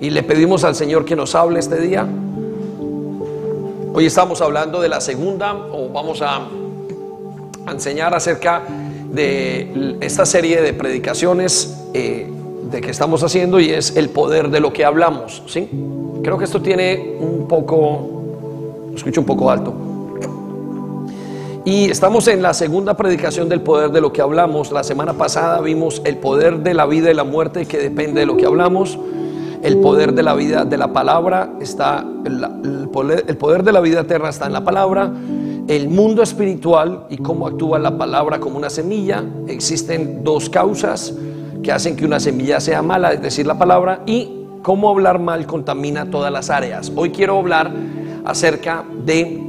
y le pedimos al Señor que nos hable este día. Hoy estamos hablando de la segunda o vamos a enseñar acerca de esta serie de predicaciones eh, de que estamos haciendo y es el poder de lo que hablamos. ¿sí? Creo que esto tiene un poco, escucho un poco alto. Y estamos en la segunda predicación del poder de lo que hablamos. La semana pasada vimos el poder de la vida y la muerte que depende de lo que hablamos. El poder de la vida de la palabra está, el, poder, el poder de la vida eterna está en la palabra. El mundo espiritual y cómo actúa la palabra como una semilla. Existen dos causas que hacen que una semilla sea mala, es decir, la palabra, y cómo hablar mal contamina todas las áreas. Hoy quiero hablar acerca de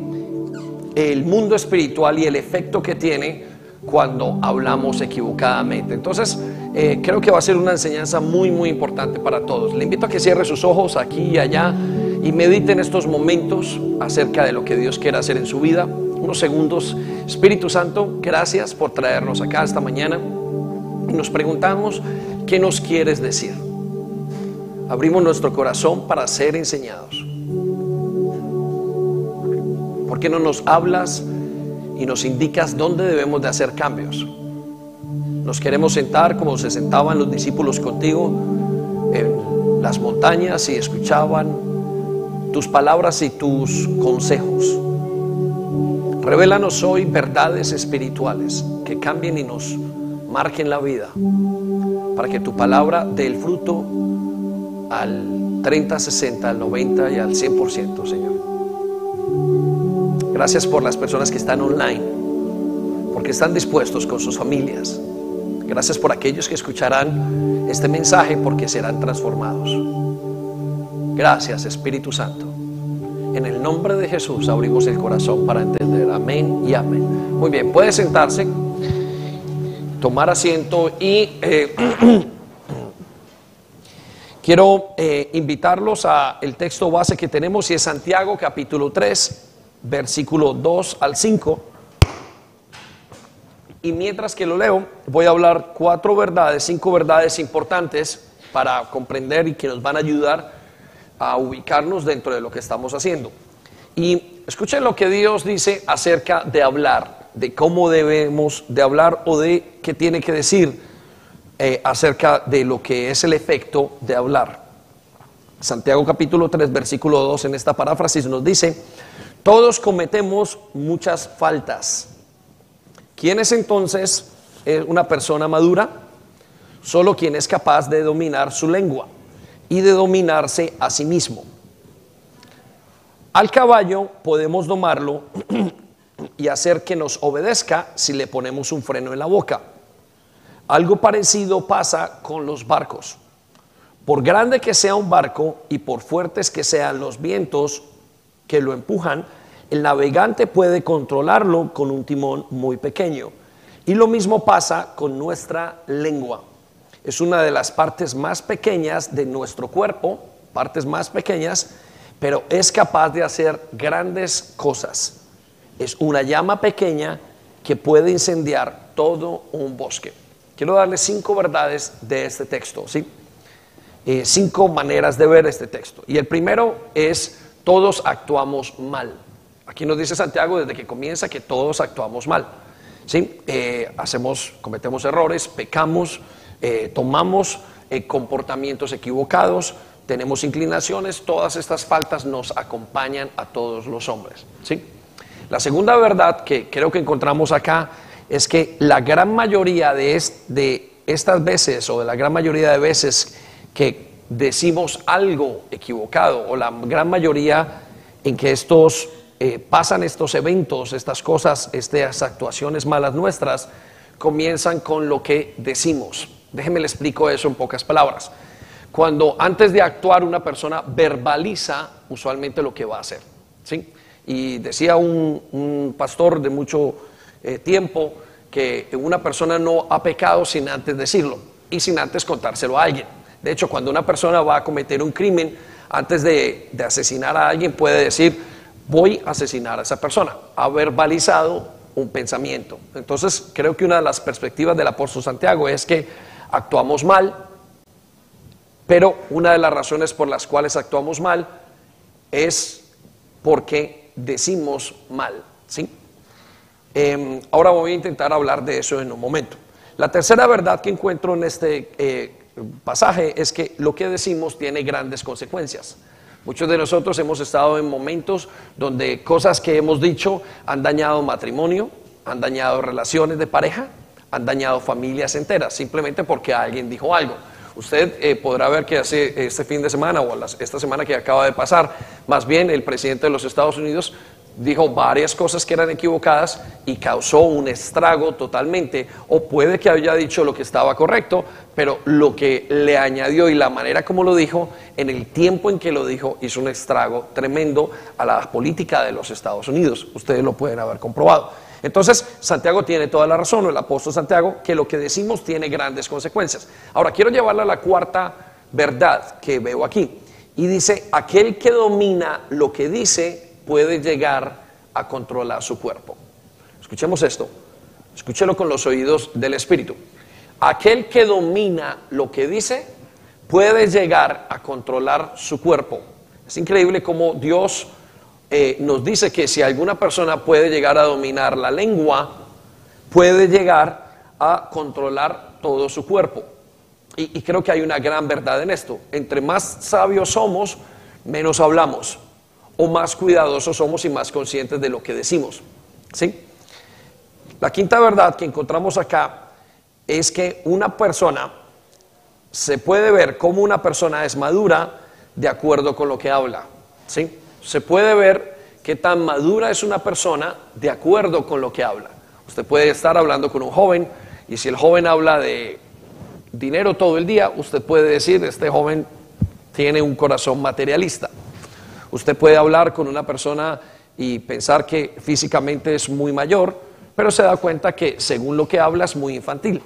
el mundo espiritual y el efecto que tiene cuando hablamos equivocadamente. Entonces, eh, creo que va a ser una enseñanza muy, muy importante para todos. Le invito a que cierre sus ojos aquí y allá y medite en estos momentos acerca de lo que Dios quiere hacer en su vida. Unos segundos. Espíritu Santo, gracias por traernos acá esta mañana. Nos preguntamos, ¿qué nos quieres decir? Abrimos nuestro corazón para ser enseñados. ¿Por qué no nos hablas y nos indicas dónde debemos de hacer cambios? Nos queremos sentar como se sentaban los discípulos contigo en las montañas y escuchaban tus palabras y tus consejos. Revélanos hoy verdades espirituales que cambien y nos marquen la vida para que tu palabra dé el fruto al 30, 60, al 90 y al 100%, Señor. Gracias por las personas que están online, porque están dispuestos con sus familias. Gracias por aquellos que escucharán este mensaje porque serán transformados. Gracias Espíritu Santo. En el nombre de Jesús abrimos el corazón para entender. Amén y amén. Muy bien, puede sentarse, tomar asiento y eh, quiero eh, invitarlos a el texto base que tenemos y es Santiago capítulo 3 versículo 2 al 5. Y mientras que lo leo, voy a hablar cuatro verdades, cinco verdades importantes para comprender y que nos van a ayudar a ubicarnos dentro de lo que estamos haciendo. Y escuchen lo que Dios dice acerca de hablar, de cómo debemos de hablar o de qué tiene que decir eh, acerca de lo que es el efecto de hablar. Santiago capítulo 3, versículo 2 en esta paráfrasis nos dice, todos cometemos muchas faltas. ¿Quién es entonces eh, una persona madura? Solo quien es capaz de dominar su lengua y de dominarse a sí mismo. Al caballo podemos domarlo y hacer que nos obedezca si le ponemos un freno en la boca. Algo parecido pasa con los barcos. Por grande que sea un barco y por fuertes que sean los vientos, que lo empujan, el navegante puede controlarlo con un timón muy pequeño. Y lo mismo pasa con nuestra lengua. Es una de las partes más pequeñas de nuestro cuerpo, partes más pequeñas, pero es capaz de hacer grandes cosas. Es una llama pequeña que puede incendiar todo un bosque. Quiero darles cinco verdades de este texto, ¿sí? Eh, cinco maneras de ver este texto. Y el primero es todos actuamos mal. Aquí nos dice Santiago desde que comienza que todos actuamos mal. ¿sí? Eh, hacemos, cometemos errores, pecamos, eh, tomamos eh, comportamientos equivocados, tenemos inclinaciones, todas estas faltas nos acompañan a todos los hombres. ¿sí? La segunda verdad que creo que encontramos acá es que la gran mayoría de, de estas veces o de la gran mayoría de veces que decimos algo equivocado o la gran mayoría en que estos eh, pasan estos eventos, estas cosas, estas actuaciones malas nuestras, comienzan con lo que decimos. Déjeme le explico eso en pocas palabras. Cuando antes de actuar una persona verbaliza usualmente lo que va a hacer. ¿sí? Y decía un, pastor de mucho eh, tiempo que una persona no ha pecado sin antes decirlo y sin antes contárselo a alguien. De hecho, cuando una persona va a cometer un crimen, antes de, asesinar a alguien puede decir, voy a asesinar a esa persona. Ha verbalizado un pensamiento. Entonces, creo que una de las perspectivas del apóstol Santiago es que actuamos mal Pero una de las razones por las cuales actuamos mal es porque decimos mal. ¿sí? Em, ahora voy a intentar hablar de eso en un momento. La tercera verdad que encuentro en este eh, pasaje es que lo que decimos tiene grandes consecuencias. Muchos de nosotros hemos estado en momentos donde cosas que hemos dicho han dañado matrimonio, han dañado relaciones de pareja, han dañado familias enteras, simplemente porque alguien dijo algo. Usted eh, podrá ver que hace este fin de semana o esta semana que acaba de pasar, más bien el presidente de los Estados Unidos dijo varias cosas que eran equivocadas y causó un estrago totalmente, o puede que haya dicho lo que estaba correcto, pero lo que le añadió y la manera como lo dijo, en el tiempo en que lo dijo, hizo un estrago tremendo a la política de los Estados Unidos. Ustedes lo pueden haber comprobado. Entonces, Santiago tiene toda la razón, el apóstol Santiago, que lo que decimos tiene grandes consecuencias. Ahora, quiero llevarla a la cuarta verdad que veo aquí. Y dice, aquel que domina lo que dice puede llegar a controlar su cuerpo. Escuchemos esto, escúchelo con los oídos del Espíritu. Aquel que domina lo que dice puede llegar a controlar su cuerpo. Es increíble cómo Dios eh, nos dice que si alguna persona puede llegar a dominar la lengua, puede llegar a controlar todo su cuerpo. Y, y creo que hay una gran verdad en esto. Entre más sabios somos, menos hablamos. O más cuidadosos somos y más conscientes de lo que decimos. ¿Sí? La quinta verdad que encontramos acá es que una persona se puede ver como una persona es madura de acuerdo con lo que habla. ¿Sí? Se puede ver qué tan madura es una persona de acuerdo con lo que habla. Usted puede estar hablando con un joven y si el joven habla de dinero todo el día, usted puede decir, este joven tiene un corazón materialista. Usted puede hablar con una persona y pensar que físicamente es muy mayor, pero se da cuenta que según lo que habla es muy infantil.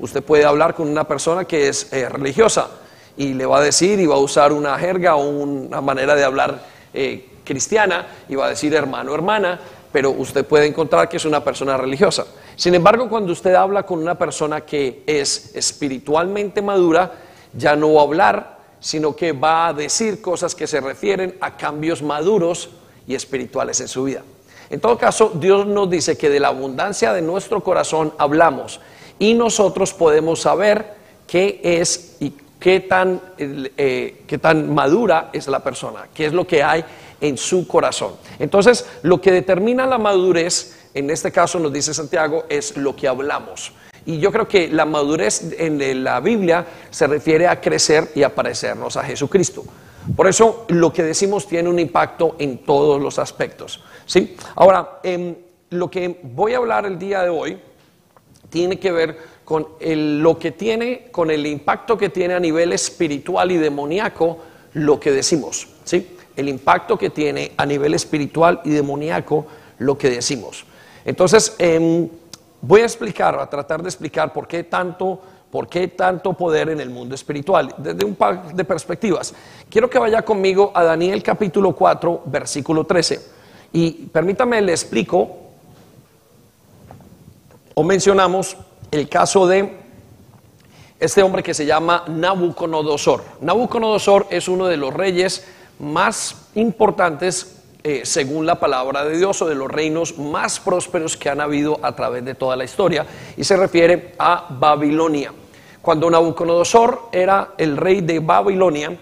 Usted puede hablar con una persona que es eh, religiosa y le va a decir y va a usar una jerga o una manera de hablar eh, cristiana y va a decir hermano, hermana, pero usted puede encontrar que es una persona religiosa. Sin embargo, cuando usted habla con una persona que es espiritualmente madura, ya no va a hablar, sino que va a decir cosas que se refieren a cambios maduros y espirituales en su vida. En todo caso, Dios nos dice que de la abundancia de nuestro corazón hablamos y nosotros podemos saber qué es y qué tan, eh, qué tan madura es la persona, qué es lo que hay en su corazón. Entonces, lo que determina la madurez, en este caso nos dice Santiago, es lo que hablamos. Y yo creo que la madurez en la Biblia se refiere a crecer y a a Jesucristo. Por eso lo que decimos tiene un impacto en todos los aspectos. ¿sí? Ahora, em, lo que voy a hablar el día de hoy tiene que ver con lo que tiene, con el impacto que tiene a nivel espiritual y demoníaco lo que decimos. ¿sí? el impacto que tiene a nivel espiritual y demoníaco lo que decimos. Entonces, em, voy a explicar, a tratar de explicar por qué tanto, por qué tanto poder en el mundo espiritual, desde un par de perspectivas. Quiero que vaya conmigo a Daniel capítulo 4, versículo 13. Y permítame, le explico, o mencionamos el caso de este hombre que se llama Nabucodonosor. Nabucodonosor es uno de los reyes más importantes eh, según la palabra de Dios o de los reinos más prósperos que han habido a través de toda la historia y se refiere a Babilonia. Cuando Nabucodonosor era el rey de Babilonia,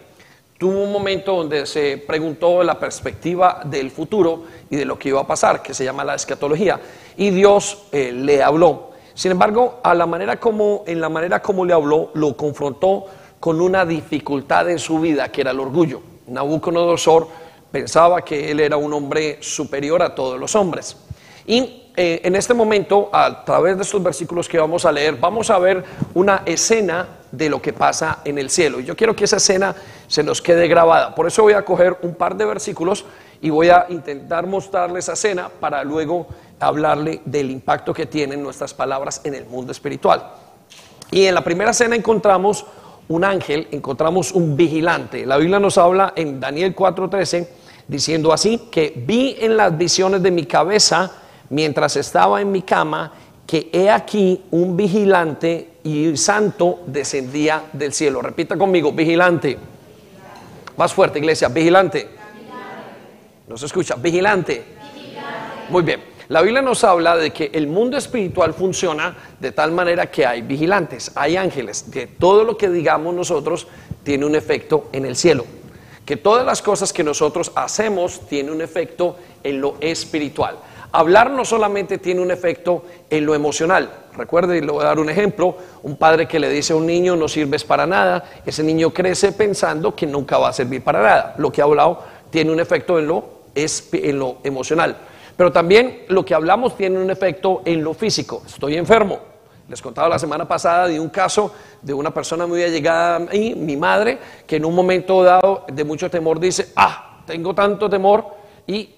tuvo un momento donde se preguntó la perspectiva del futuro y de lo que iba a pasar, que se llama la escatología, y Dios eh, le habló. Sin embargo, a la manera como, en la manera como le habló, lo confrontó con una dificultad en su vida, que era el orgullo. Nabucodonosor pensaba que él era un hombre superior a todos los hombres. Y eh, en este momento, a través de estos versículos que vamos a leer, vamos a ver una escena de lo que pasa en el cielo. Y yo quiero que esa escena se nos quede grabada. Por eso voy a coger un par de versículos y voy a intentar mostrarle esa escena para luego hablarle del impacto que tienen nuestras palabras en el mundo espiritual. Y en la primera escena encontramos un ángel, encontramos un vigilante. La Biblia nos habla en Daniel 4:13 diciendo así, que vi en las visiones de mi cabeza mientras estaba en mi cama, que he aquí un vigilante y santo descendía del cielo. Repita conmigo, vigilante. Más fuerte, iglesia, vigilante. No se escucha, vigilante. Muy bien. La Biblia nos habla de que el mundo espiritual funciona de tal manera que hay vigilantes, hay ángeles, que todo lo que digamos nosotros tiene un efecto en el cielo, que todas las cosas que nosotros hacemos tienen un efecto en lo espiritual. Hablar no solamente tiene un efecto en lo emocional. Recuerde, y le voy a dar un ejemplo, un padre que le dice a un niño no sirves para nada, ese niño crece pensando que nunca va a servir para nada. Lo que ha hablado tiene un efecto en lo, en lo emocional. Pero también lo que hablamos tiene un efecto en lo físico. Estoy enfermo. Les contaba la semana pasada de un caso de una persona muy allegada a mí, mi madre, que en un momento dado de mucho temor dice, ah, tengo tanto temor y,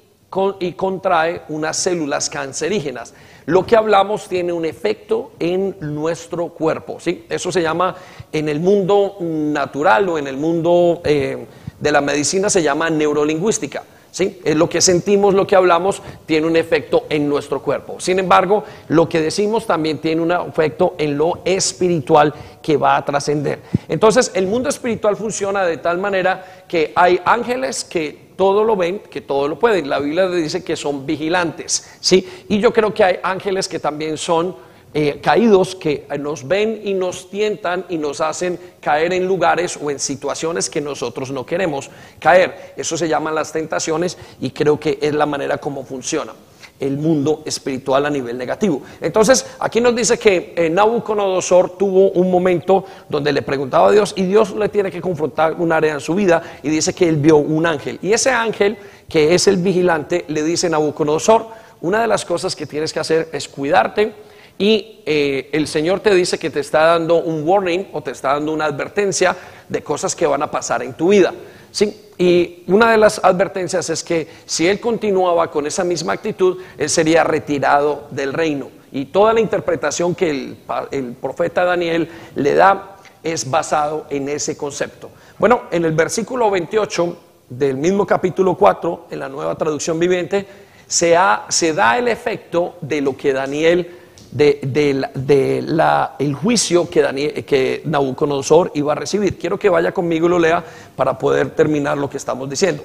y contrae unas células cancerígenas. Lo que hablamos tiene un efecto en nuestro cuerpo. ¿sí? Eso se llama en el mundo natural o en el mundo eh, de la medicina se llama neurolingüística. ¿Sí? Es lo que sentimos, lo que hablamos, tiene un efecto en nuestro cuerpo. Sin embargo, lo que decimos también tiene un efecto en lo espiritual que va a trascender. Entonces, el mundo espiritual funciona de tal manera que hay ángeles que todo lo ven, que todo lo pueden. La Biblia dice que son vigilantes, ¿sí? Y yo creo que hay ángeles que también son eh, caídos que nos ven y nos tientan y nos hacen caer en lugares o en situaciones que nosotros no queremos caer. Eso se llaman las tentaciones y creo que es la manera como funciona el mundo espiritual a nivel negativo. Entonces, aquí nos dice que eh, Nabucodonosor tuvo un momento donde le preguntaba a Dios y Dios le tiene que confrontar un área en su vida y dice que él vio un ángel. Y ese ángel, que es el vigilante, le dice a Nabucodonosor, una de las cosas que tienes que hacer es cuidarte, y eh, el Señor te dice que te está dando un warning o te está dando una advertencia de cosas que van a pasar en tu vida. ¿sí? Y una de las advertencias es que si Él continuaba con esa misma actitud, Él sería retirado del reino. Y toda la interpretación que el, profeta Daniel le da es basado en ese concepto. Bueno, en el versículo 28 del mismo capítulo 4, en la nueva traducción viviente, se, se da el efecto de lo que Daniel de, el juicio que, Daniel, que Nabucodonosor iba a recibir. Quiero que vaya conmigo y lo lea para poder terminar lo que estamos diciendo.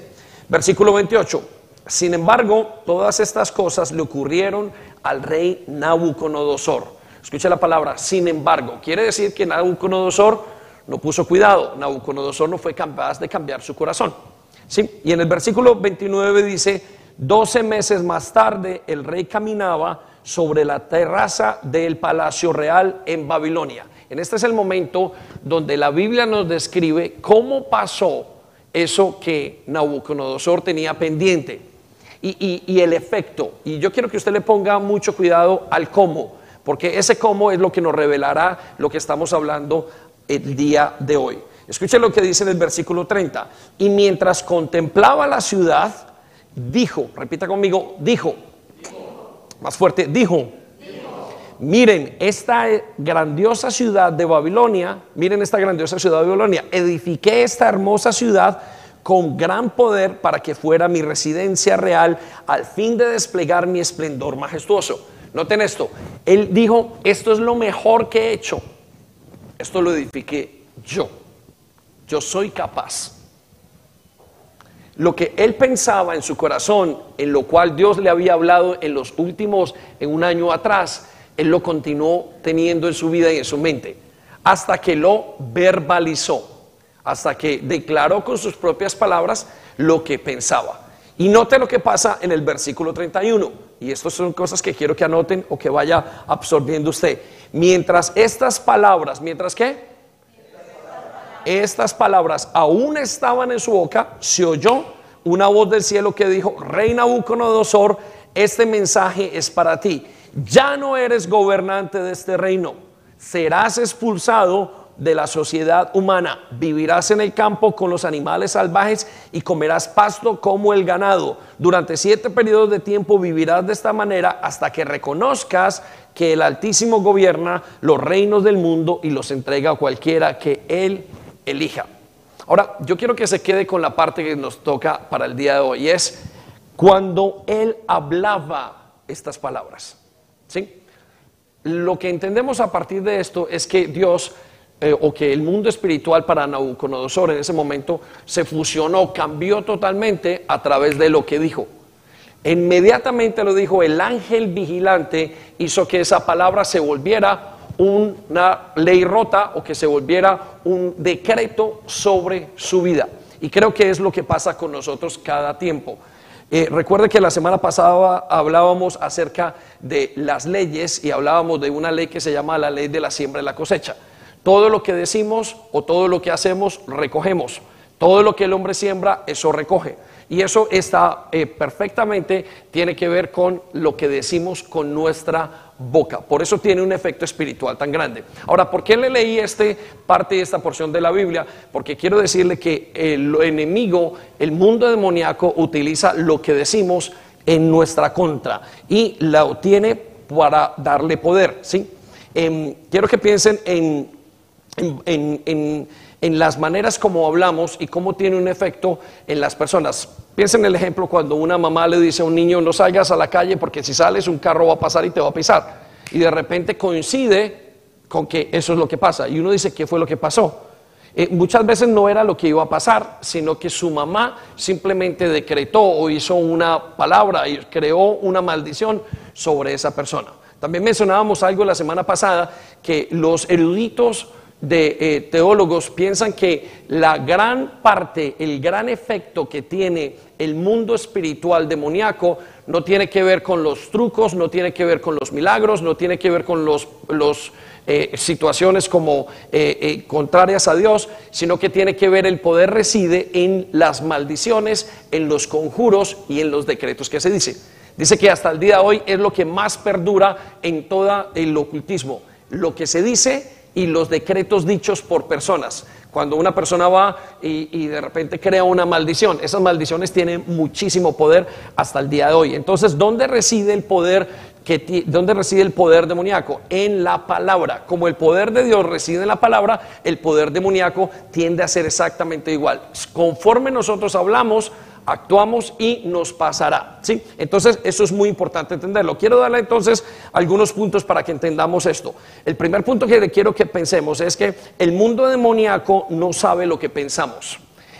Versículo 28. Sin embargo, todas estas cosas le ocurrieron al rey Nabucodonosor. Escucha la palabra, sin embargo. Quiere decir que Nabucodonosor no puso cuidado. Nabucodonosor no fue capaz de cambiar su corazón. ¿Sí? Y en el versículo 29 dice, 12 meses más tarde el rey caminaba sobre la terraza del Palacio Real en Babilonia. En este es el momento donde la Biblia nos describe cómo pasó eso que Nabucodonosor tenía pendiente y, el efecto. Y yo quiero que usted le ponga mucho cuidado al cómo, porque ese cómo es lo que nos revelará lo que estamos hablando el día de hoy. Escuche lo que dice en el versículo 30. Y mientras contemplaba la ciudad, dijo, repita conmigo, dijo, más fuerte, dijo, miren, esta grandiosa ciudad de Babilonia, miren esta grandiosa ciudad de Babilonia, edifiqué esta hermosa ciudad con gran poder para que fuera mi residencia real al fin de desplegar mi esplendor majestuoso. Noten esto, él dijo, esto es lo mejor que he hecho, esto lo edifiqué yo, yo soy capaz lo que él pensaba en su corazón, en lo cual Dios le había hablado en los últimos, en un año atrás, él lo continuó teniendo en su vida y en su mente, hasta que lo verbalizó, hasta que declaró con sus propias palabras lo que pensaba. Y note lo que pasa en el versículo 31, y estas son cosas que quiero que anoten o que vaya absorbiendo usted. Mientras estas palabras, mientras qué? Estas palabras aún estaban en su boca, se oyó una voz del cielo que dijo, Reina Nabucodonosor, este mensaje es para ti. Ya no eres gobernante de este reino, serás expulsado de la sociedad humana, vivirás en el campo con los animales salvajes y comerás pasto como el ganado. Durante siete periodos de tiempo vivirás de esta manera hasta que reconozcas que el Altísimo gobierna los reinos del mundo y los entrega a cualquiera que él elija. Ahora, yo quiero que se quede con la parte que nos toca para el día de hoy, es cuando él hablaba estas palabras. ¿Sí? lo que entendemos a partir de esto es que Dios eh, o que el mundo espiritual para Nabucodonosor en ese momento se fusionó, cambió totalmente a través de lo que dijo. Inmediatamente lo dijo el ángel vigilante, hizo que esa palabra se volviera una ley rota o que se volviera un decreto sobre su vida. Y creo que es lo que pasa con nosotros cada tiempo. Eh, recuerde que la semana pasada hablábamos acerca de las leyes y hablábamos de una ley que se llama la ley de la siembra y la cosecha. Todo lo que decimos o todo lo que hacemos, recogemos. Todo lo que el hombre siembra, eso recoge. Y eso está eh, perfectamente, tiene que ver con lo que decimos con nuestra boca. Por eso tiene un efecto espiritual tan grande. Ahora, ¿por qué le leí este parte de esta porción de la Biblia? Porque quiero decirle que el enemigo, el mundo demoníaco, utiliza lo que decimos en nuestra contra y lo tiene para darle poder. ¿sí? Em, quiero que piensen en, en en las maneras como hablamos y cómo tiene un efecto en las personas. Piensen en el ejemplo cuando una mamá le dice a un niño no salgas a la calle porque si sales un carro va a pasar y te va a pisar. Y de repente coincide con que eso es lo que pasa. Y uno dice, ¿qué fue lo que pasó? Eh, muchas veces no era lo que iba a pasar, sino que su mamá simplemente decretó o hizo una palabra y creó una maldición sobre esa persona. También mencionábamos algo la semana pasada que los eruditos de eh, teólogos piensan que la gran parte, el gran efecto que tiene el mundo espiritual demoníaco no tiene que ver con los trucos, no tiene que ver con los milagros, no tiene que ver con las los, eh, situaciones como eh, contrarias a Dios, sino que tiene que ver el poder reside en las maldiciones, en los conjuros y en los decretos que se dicen. Dice que hasta el día de hoy es lo que más perdura en todo el ocultismo. Lo que se dice y los decretos dichos por personas. Cuando una persona va y, de repente crea una maldición, esas maldiciones tienen muchísimo poder hasta el día de hoy. Entonces, ¿dónde reside el poder que, ¿dónde reside el poder demoníaco? En la palabra. Como el poder de Dios reside en la palabra, el poder demoníaco tiende a ser exactamente igual. Conforme nosotros hablamos, actuamos y nos pasará. ¿sí? Entonces, eso es muy importante entenderlo. Quiero darle entonces algunos puntos para que entendamos esto. El primer punto que quiero que pensemos es que el mundo demoníaco no sabe lo que pensamos.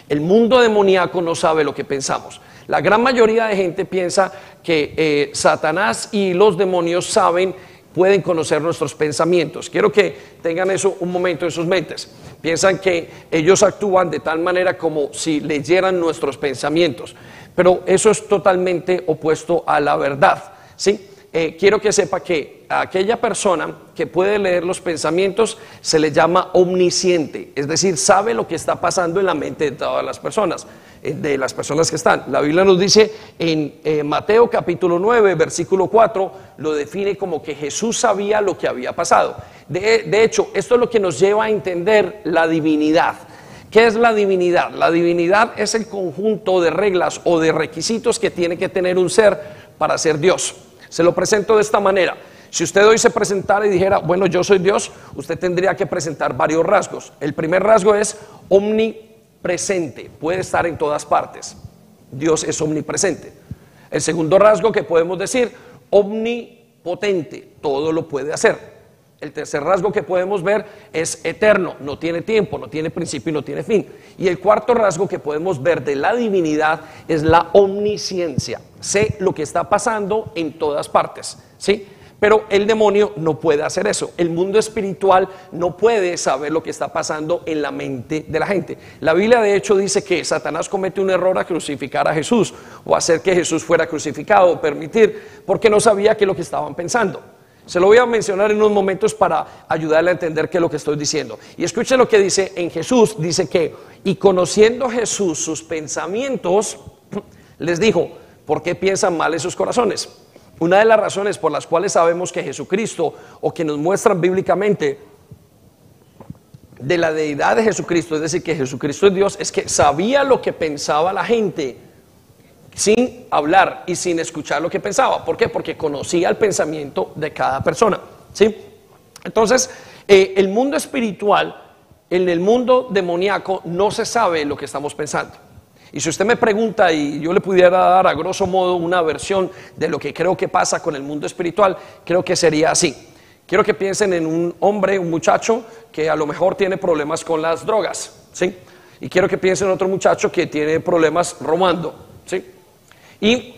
El mundo demoníaco no sabe lo que pensamos. La gran mayoría de gente piensa que eh, Satanás y los demonios saben pueden conocer nuestros pensamientos. Quiero que tengan eso un momento en sus mentes. Piensan que ellos actúan de tal manera como si leyeran nuestros pensamientos, pero eso es totalmente opuesto a la verdad. ¿sí? Eh, quiero que sepa que a aquella persona que puede leer los pensamientos se le llama omnisciente, es decir, sabe lo que está pasando en la mente de todas las personas. Eh, de las personas que están. La Biblia nos dice en eh, Mateo capítulo 9, versículo 4, lo define como que Jesús sabía lo que había pasado. De, de hecho, esto es lo que nos lleva a entender la divinidad. ¿Qué es la divinidad? La divinidad es el conjunto de reglas o de requisitos que tiene que tener un ser para ser Dios. Se lo presento de esta manera. Si usted hoy se presentara y dijera, bueno, yo soy Dios, usted tendría que presentar varios rasgos. El primer rasgo es omni presente, puede estar en todas partes. Dios es omnipresente. El segundo rasgo que podemos decir, omnipotente, todo lo puede hacer. El tercer rasgo que podemos ver es eterno, no tiene tiempo, no tiene principio y no tiene fin. Y el cuarto rasgo que podemos ver de la divinidad es la omnisciencia. Sé lo que está pasando en todas partes, ¿sí? Pero el demonio no puede hacer eso. El mundo espiritual no puede saber lo que está pasando en la mente de la gente. La Biblia de hecho dice que Satanás comete un error a crucificar a Jesús o hacer que Jesús fuera crucificado o permitir porque no sabía qué es lo que estaban pensando. Se lo voy a mencionar en unos momentos para ayudarle a entender qué es lo que estoy diciendo. Y escuche lo que dice en Jesús. Dice que, y conociendo Jesús sus pensamientos, les dijo, ¿por qué piensan mal en sus corazones? Una de las razones por las cuales sabemos que Jesucristo, o que nos muestran bíblicamente de la deidad de Jesucristo, es decir, que Jesucristo es Dios, es que sabía lo que pensaba la gente sin hablar y sin escuchar lo que pensaba. ¿Por qué? Porque conocía el pensamiento de cada persona. ¿sí? Entonces, eh, el mundo espiritual, en el mundo demoníaco, no se sabe lo que estamos pensando. Y si usted me pregunta y yo le pudiera dar a grosso modo una versión de lo que creo que pasa con el mundo espiritual, creo que sería así. quiero que piensen en un hombre, un muchacho que a lo mejor tiene problemas con las drogas, ¿sí? Y quiero que piensen en otro muchacho que tiene problemas robando, ¿sí? Y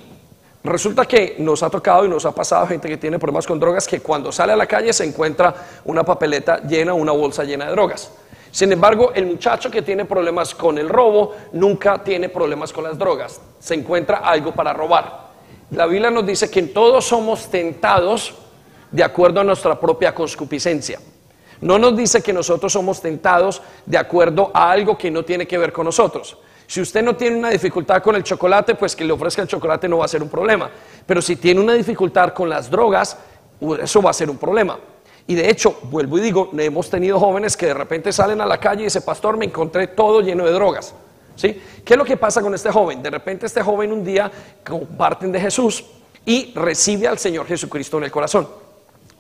resulta que nos ha tocado y nos ha pasado gente que tiene problemas con drogas que cuando sale a la calle se encuentra una papeleta llena, una bolsa llena de drogas. Sin embargo, el muchacho que tiene problemas con el robo nunca tiene problemas con las drogas. Se encuentra algo para robar. La Biblia nos dice que todos somos tentados de acuerdo a nuestra propia concupiscencia. No nos dice que nosotros somos tentados de acuerdo a algo que no tiene que ver con nosotros. Si usted no tiene una dificultad con el chocolate, pues que le ofrezca el chocolate no va a ser un problema. Pero si tiene una dificultad con las drogas, eso va a ser un problema. Y de hecho, vuelvo y digo, hemos tenido jóvenes que de repente salen a la calle y dicen, pastor, me encontré todo lleno de drogas. ¿Sí? ¿Qué es lo que pasa con este joven? De repente este joven un día comparten de Jesús y recibe al Señor Jesucristo en el corazón.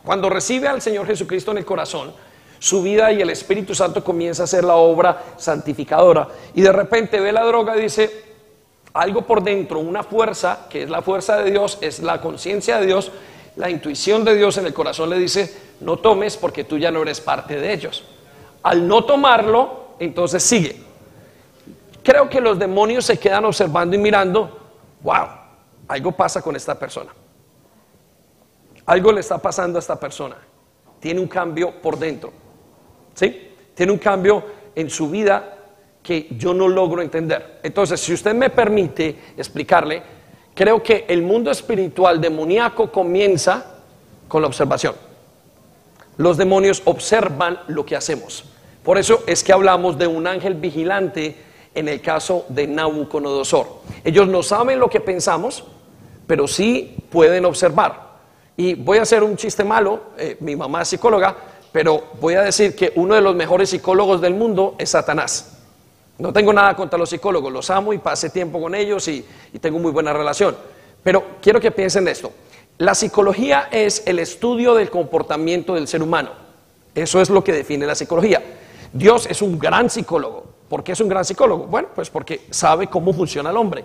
Cuando recibe al Señor Jesucristo en el corazón, su vida y el Espíritu Santo comienza a hacer la obra santificadora. Y de repente ve la droga y dice, algo por dentro, una fuerza, que es la fuerza de Dios, es la conciencia de Dios, la intuición de Dios en el corazón le dice, no tomes porque tú ya no eres parte de ellos. Al no tomarlo, entonces sigue. Creo que los demonios se quedan observando y mirando, wow, algo pasa con esta persona. Algo le está pasando a esta persona. Tiene un cambio por dentro. ¿Sí? Tiene un cambio en su vida que yo no logro entender. Entonces, si usted me permite explicarle, creo que el mundo espiritual demoníaco comienza con la observación. Los demonios observan lo que hacemos. Por eso es que hablamos de un ángel vigilante en el caso de Nabucodonosor. Ellos no saben lo que pensamos, pero sí pueden observar. Y voy a hacer un chiste malo, eh, mi mamá es psicóloga, pero voy a decir que uno de los mejores psicólogos del mundo es Satanás. No tengo nada contra los psicólogos, los amo y pasé tiempo con ellos y, tengo muy buena relación. Pero quiero que piensen esto. La psicología es el estudio del comportamiento del ser humano. Eso es lo que define la psicología. Dios es un gran psicólogo. ¿Por qué es un gran psicólogo? Bueno, pues porque sabe cómo funciona el hombre.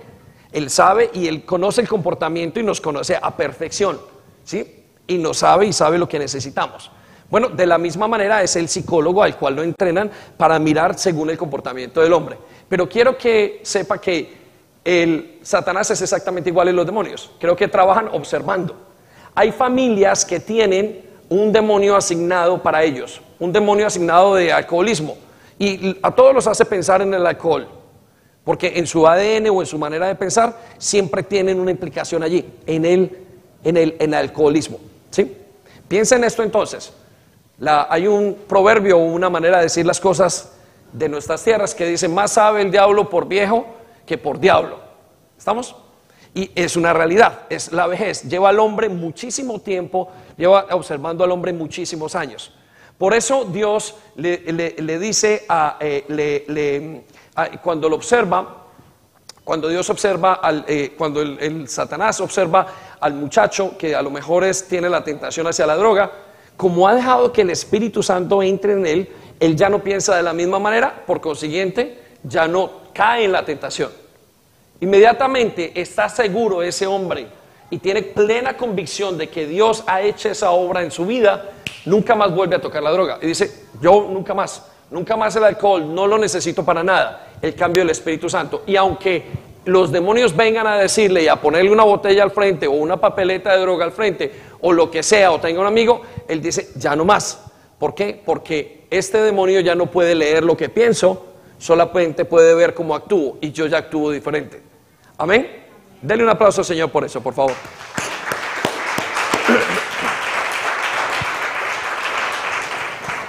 Él sabe y él conoce el comportamiento y nos conoce a perfección. ¿Sí? Y nos sabe y sabe lo que necesitamos. Bueno, de la misma manera es el psicólogo al cual lo entrenan para mirar según el comportamiento del hombre. Pero quiero que sepa que el Satanás es exactamente igual en los demonios. Creo que trabajan observando. Hay familias que tienen un demonio asignado para ellos, un demonio asignado de alcoholismo. Y a todos los hace pensar en el alcohol, porque en su ADN o en su manera de pensar siempre tienen una implicación allí, en el, en el, en alcoholismo. ¿sí? Piensa en esto entonces hay un proverbio o una manera de decir las cosas de nuestras tierras que dice, más sabe el diablo por viejo que por diablo. ¿Estamos? Y es una realidad, es la vejez. Lleva al hombre muchísimo tiempo, lleva observando al hombre muchísimos años. Por eso Dios le, dice, a, eh, cuando lo observa, cuando Dios observa, al, eh, cuando el, el, Satanás observa al muchacho que a lo mejor es, tiene la tentación hacia la droga, como ha dejado que el Espíritu Santo entre en él, él ya no piensa de la misma manera, por consiguiente, ya no cae en la tentación. Inmediatamente está seguro ese hombre y tiene plena convicción de que Dios ha hecho esa obra en su vida, nunca más vuelve a tocar la droga. Y dice, yo nunca más, nunca más el alcohol, no lo necesito para nada, el cambio del Espíritu Santo. Y aunque los demonios vengan a decirle y a ponerle una botella al frente o una papeleta de droga al frente o lo que sea o tenga un amigo, él dice, ya no más. ¿Por qué? Porque este demonio ya no puede leer lo que pienso, solamente puede ver cómo actúo y yo ya actúo diferente. Amén. Denle un aplauso al Señor por eso, por favor.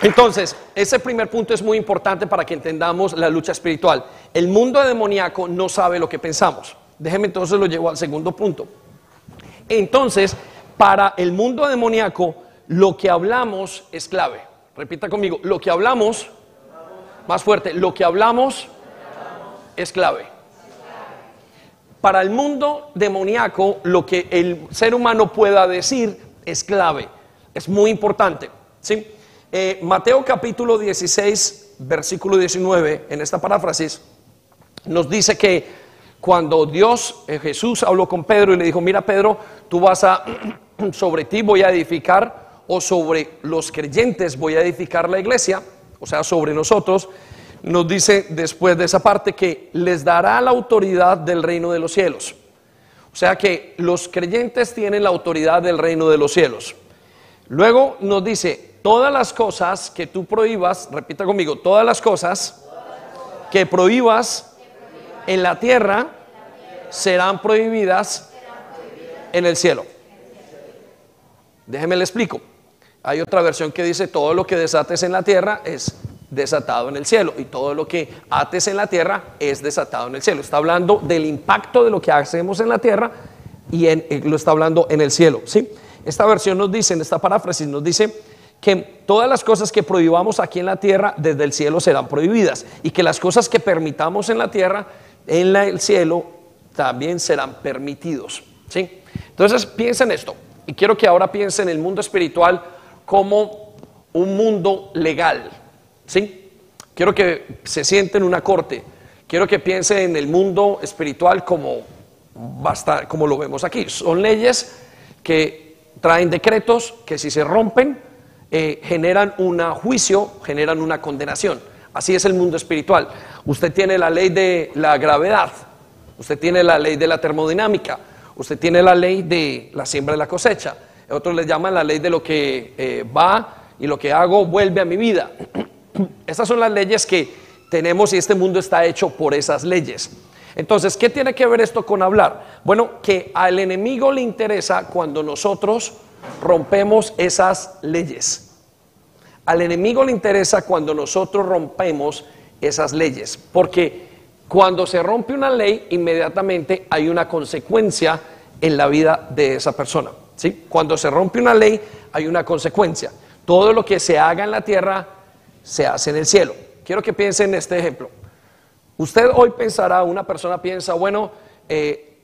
Entonces, ese primer punto es muy importante para que entendamos la lucha espiritual. El mundo demoníaco no sabe lo que pensamos. Déjeme entonces lo llevo al segundo punto. Entonces, para el mundo demoníaco, lo que hablamos es clave. Repita conmigo, lo que hablamos, más fuerte, lo que hablamos es clave. Para el mundo demoníaco, lo que el ser humano pueda decir es clave, es muy importante. ¿sí? Eh, Mateo capítulo 16, versículo 19, en esta paráfrasis, nos dice que cuando Dios, eh, Jesús habló con Pedro y le dijo, mira Pedro, tú vas a, sobre ti voy a edificar o sobre los creyentes voy a edificar la iglesia, o sea, sobre nosotros, nos dice después de esa parte que les dará la autoridad del reino de los cielos. O sea que los creyentes tienen la autoridad del reino de los cielos. Luego nos dice, todas las cosas que tú prohíbas, repita conmigo, todas las cosas que prohíbas en la tierra serán prohibidas en el cielo. Déjeme le explico. Hay otra versión que dice, todo lo que desates en la tierra es desatado en el cielo y todo lo que ates en la tierra es desatado en el cielo. Está hablando del impacto de lo que hacemos en la tierra y eh, lo está hablando en el cielo. ¿sí? Esta versión nos dice, en esta paráfrasis nos dice que todas las cosas que prohibamos aquí en la tierra desde el cielo serán prohibidas y que las cosas que permitamos en la tierra en el cielo también serán permitidos. ¿sí? Entonces piensen esto y quiero que ahora piensen en el mundo espiritual como un mundo legal. ¿Sí? Quiero que se siente en una corte. Quiero que piense en el mundo espiritual como, basta, como lo vemos aquí. Son leyes que traen decretos que si se rompen eh, generan un juicio, generan una condenación. Así es el mundo espiritual. Usted tiene la ley de la gravedad, usted tiene la ley de la termodinámica, usted tiene la ley de la siembra y la cosecha. Otros le llaman la ley de lo que eh, va y lo que hago vuelve a mi vida. Esas son las leyes que tenemos y este mundo está hecho por esas leyes. Entonces, ¿qué tiene que ver esto con hablar? Bueno, que al enemigo le interesa cuando nosotros rompemos esas leyes. Al enemigo le interesa cuando nosotros rompemos esas leyes, porque cuando se rompe una ley, inmediatamente hay una consecuencia en la vida de esa persona. ¿sí? Cuando se rompe una ley, hay una consecuencia. Todo lo que se haga en la tierra se hace en el cielo. Quiero que piensen en este ejemplo. Usted hoy pensará, una persona piensa, bueno, eh,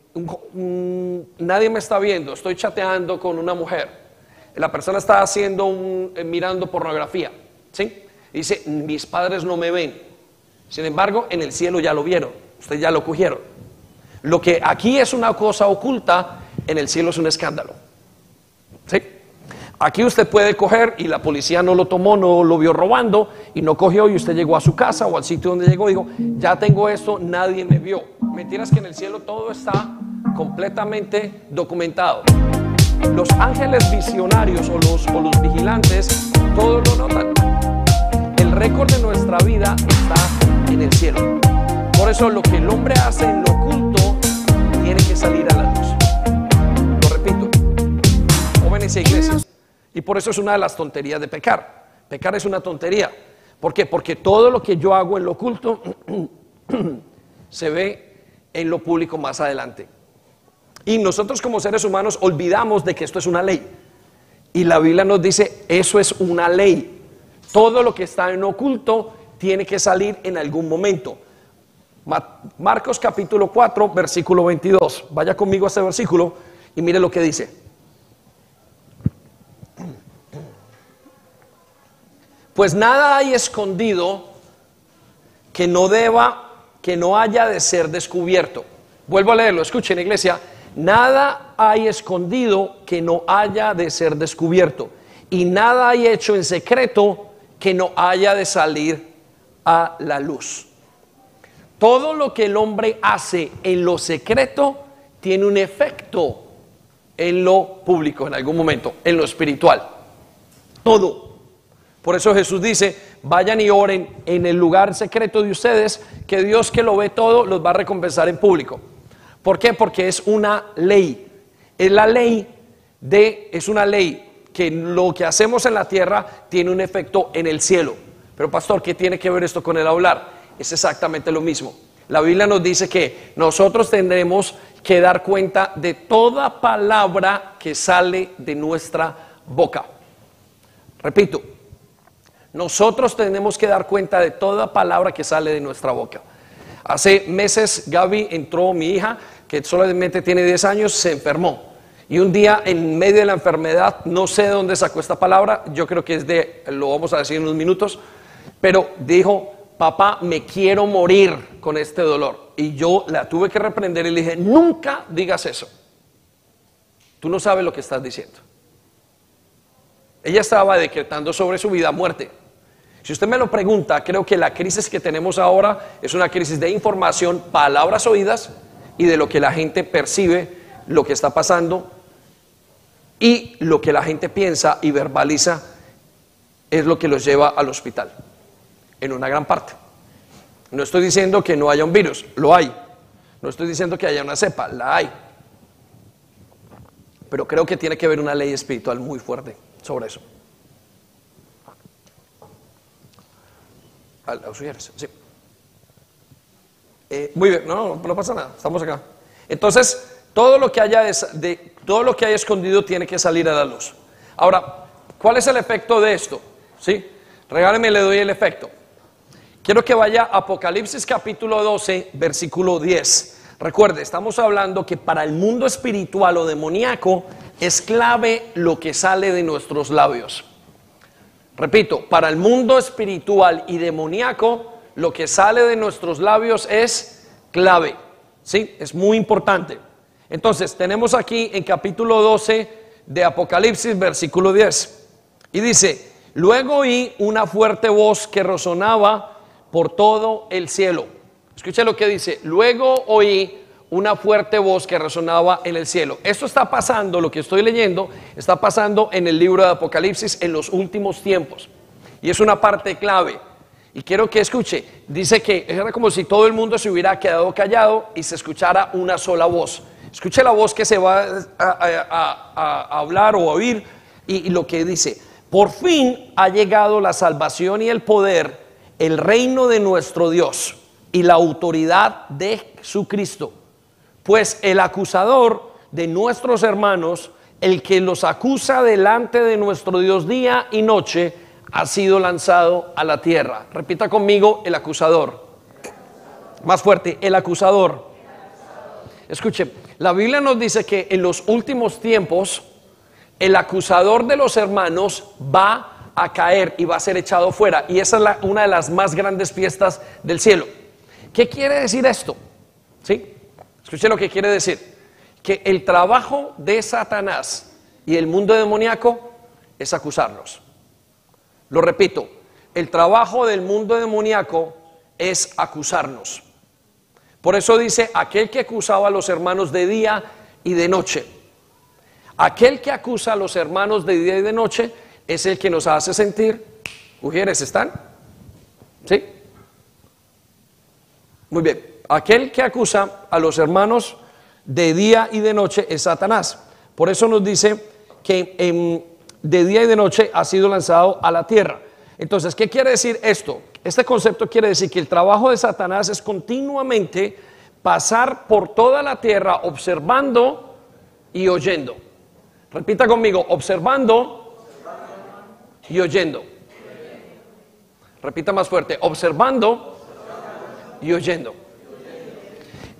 nadie me está viendo, estoy chateando con una mujer. La persona está haciendo un, eh, mirando pornografía, ¿sí? Dice, mis padres no me ven. Sin embargo, en el cielo ya lo vieron, ustedes ya lo cogieron. Lo que aquí es una cosa oculta, en el cielo es un escándalo. ¿Sí? Aquí usted puede coger y la policía no lo tomó, no lo vio robando y no cogió y usted llegó a su casa o al sitio donde llegó y dijo, ya tengo esto, nadie me vio. Mentiras que en el cielo todo está completamente documentado. Los ángeles visionarios o los, o los vigilantes, todos lo notan. El récord de nuestra vida está en el cielo. Por eso lo que el hombre hace en lo oculto tiene que salir a la luz. Lo repito, jóvenes e iglesias. Y por eso es una de las tonterías de pecar. Pecar es una tontería. ¿Por qué? Porque todo lo que yo hago en lo oculto se ve en lo público más adelante. Y nosotros como seres humanos olvidamos de que esto es una ley. Y la Biblia nos dice, eso es una ley. Todo lo que está en oculto tiene que salir en algún momento. Marcos capítulo 4, versículo 22. Vaya conmigo a ese versículo y mire lo que dice. Pues nada hay escondido que no deba, que no haya de ser descubierto. Vuelvo a leerlo, escuchen iglesia, nada hay escondido que no haya de ser descubierto y nada hay hecho en secreto que no haya de salir a la luz. Todo lo que el hombre hace en lo secreto tiene un efecto en lo público en algún momento, en lo espiritual. Todo. Por eso Jesús dice, vayan y oren en el lugar secreto de ustedes, que Dios que lo ve todo los va a recompensar en público. ¿Por qué? Porque es una ley. Es la ley de, es una ley que lo que hacemos en la tierra tiene un efecto en el cielo. Pero pastor, ¿qué tiene que ver esto con el hablar? Es exactamente lo mismo. La Biblia nos dice que nosotros tendremos que dar cuenta de toda palabra que sale de nuestra boca. Repito, nosotros tenemos que dar cuenta de toda palabra que sale de nuestra boca. Hace meses Gaby entró, mi hija, que solamente tiene 10 años, se enfermó. Y un día en medio de la enfermedad, no sé de dónde sacó esta palabra, yo creo que es de, lo vamos a decir en unos minutos, pero dijo, papá, me quiero morir con este dolor. Y yo la tuve que reprender y le dije, nunca digas eso. Tú no sabes lo que estás diciendo. ella estaba decretando sobre su vida muerte. Si usted me lo pregunta, creo que la crisis que tenemos ahora es una crisis de información, palabras oídas y de lo que la gente percibe, lo que está pasando y lo que la gente piensa y verbaliza es lo que los lleva al hospital, en una gran parte. No estoy diciendo que no haya un virus, lo hay. No estoy diciendo que haya una cepa, la hay. Pero creo que tiene que haber una ley espiritual muy fuerte sobre eso. Sí. Eh, muy bien, no, no, pasa nada, estamos acá. Entonces, todo lo que haya de, todo lo que haya escondido tiene que salir a la luz. Ahora, ¿cuál es el efecto de esto? ¿Sí? Regáleme, le doy el efecto. Quiero que vaya a Apocalipsis capítulo 12, versículo 10. Recuerde, estamos hablando que para el mundo espiritual o demoníaco es clave lo que sale de nuestros labios. Repito, para el mundo espiritual y demoníaco, lo que sale de nuestros labios es clave. ¿Sí? Es muy importante. Entonces, tenemos aquí en capítulo 12 de Apocalipsis, versículo 10. Y dice, luego oí una fuerte voz que resonaba por todo el cielo. Escuche lo que dice, luego oí una fuerte voz que resonaba en el cielo. Esto está pasando, lo que estoy leyendo, está pasando en el libro de Apocalipsis en los últimos tiempos. Y es una parte clave. Y quiero que escuche, dice que era como si todo el mundo se hubiera quedado callado y se escuchara una sola voz. Escuche la voz que se va a, hablar o a oír y, lo que dice, por fin ha llegado la salvación y el poder, el reino de nuestro Dios y la autoridad de su Cristo pues el acusador de nuestros hermanos, el que los acusa delante de nuestro Dios día y noche, ha sido lanzado a la tierra. Repita conmigo, el acusador. Más fuerte, el acusador. Escuche, la Biblia nos dice que en los últimos tiempos el acusador de los hermanos va a caer y va a ser echado fuera. Y esa es una de las más grandes fiestas del cielo. ¿Qué quiere decir esto? ¿Sí? Escuche lo que quiere decir. Que el trabajo de Satanás y el mundo demoníaco es acusarlos. Lo repito, el trabajo del mundo demoníaco es acusarnos. Por eso dice, aquel que acusaba a los hermanos de día y de noche. Aquel que acusa a los hermanos de día y de noche es el que nos hace sentir, mujeres, ¿están? ¿Sí? Muy bien. Aquel que acusa a los hermanos de día y de noche es Satanás. Por eso nos dice que de día y de noche ha sido lanzado a la tierra. Entonces, ¿qué quiere decir esto? Este concepto quiere decir que el trabajo de Satanás es continuamente pasar por toda la tierra observando y oyendo. Repita conmigo, observando y oyendo. Repita más fuerte, observando y oyendo.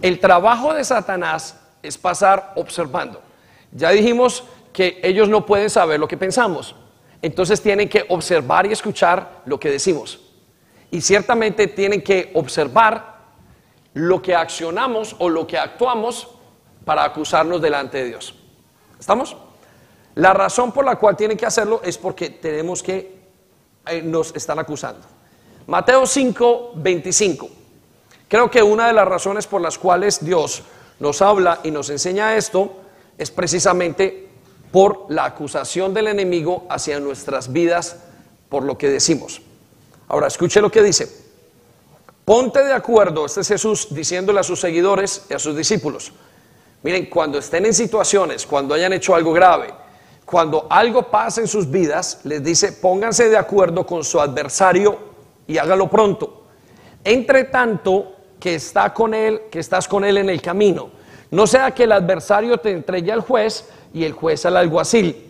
El trabajo de Satanás es pasar observando. Ya dijimos que ellos no pueden saber lo que pensamos. Entonces tienen que observar y escuchar lo que decimos. Y ciertamente tienen que observar lo que accionamos o lo que actuamos para acusarnos delante de Dios. ¿Estamos? La razón por la cual tienen que hacerlo es porque tenemos que eh, nos están acusando. Mateo 5, 25. Creo que una de las razones por las cuales Dios nos habla y nos enseña esto es precisamente por la acusación del enemigo hacia nuestras vidas por lo que decimos. Ahora, escuche lo que dice. Ponte de acuerdo, este es Jesús diciéndole a sus seguidores y a sus discípulos. Miren, cuando estén en situaciones, cuando hayan hecho algo grave, cuando algo pasa en sus vidas, les dice, pónganse de acuerdo con su adversario y hágalo pronto. Entre tanto, que está con él, que estás con él en el camino. No sea que el adversario te entregue al juez y el juez al alguacil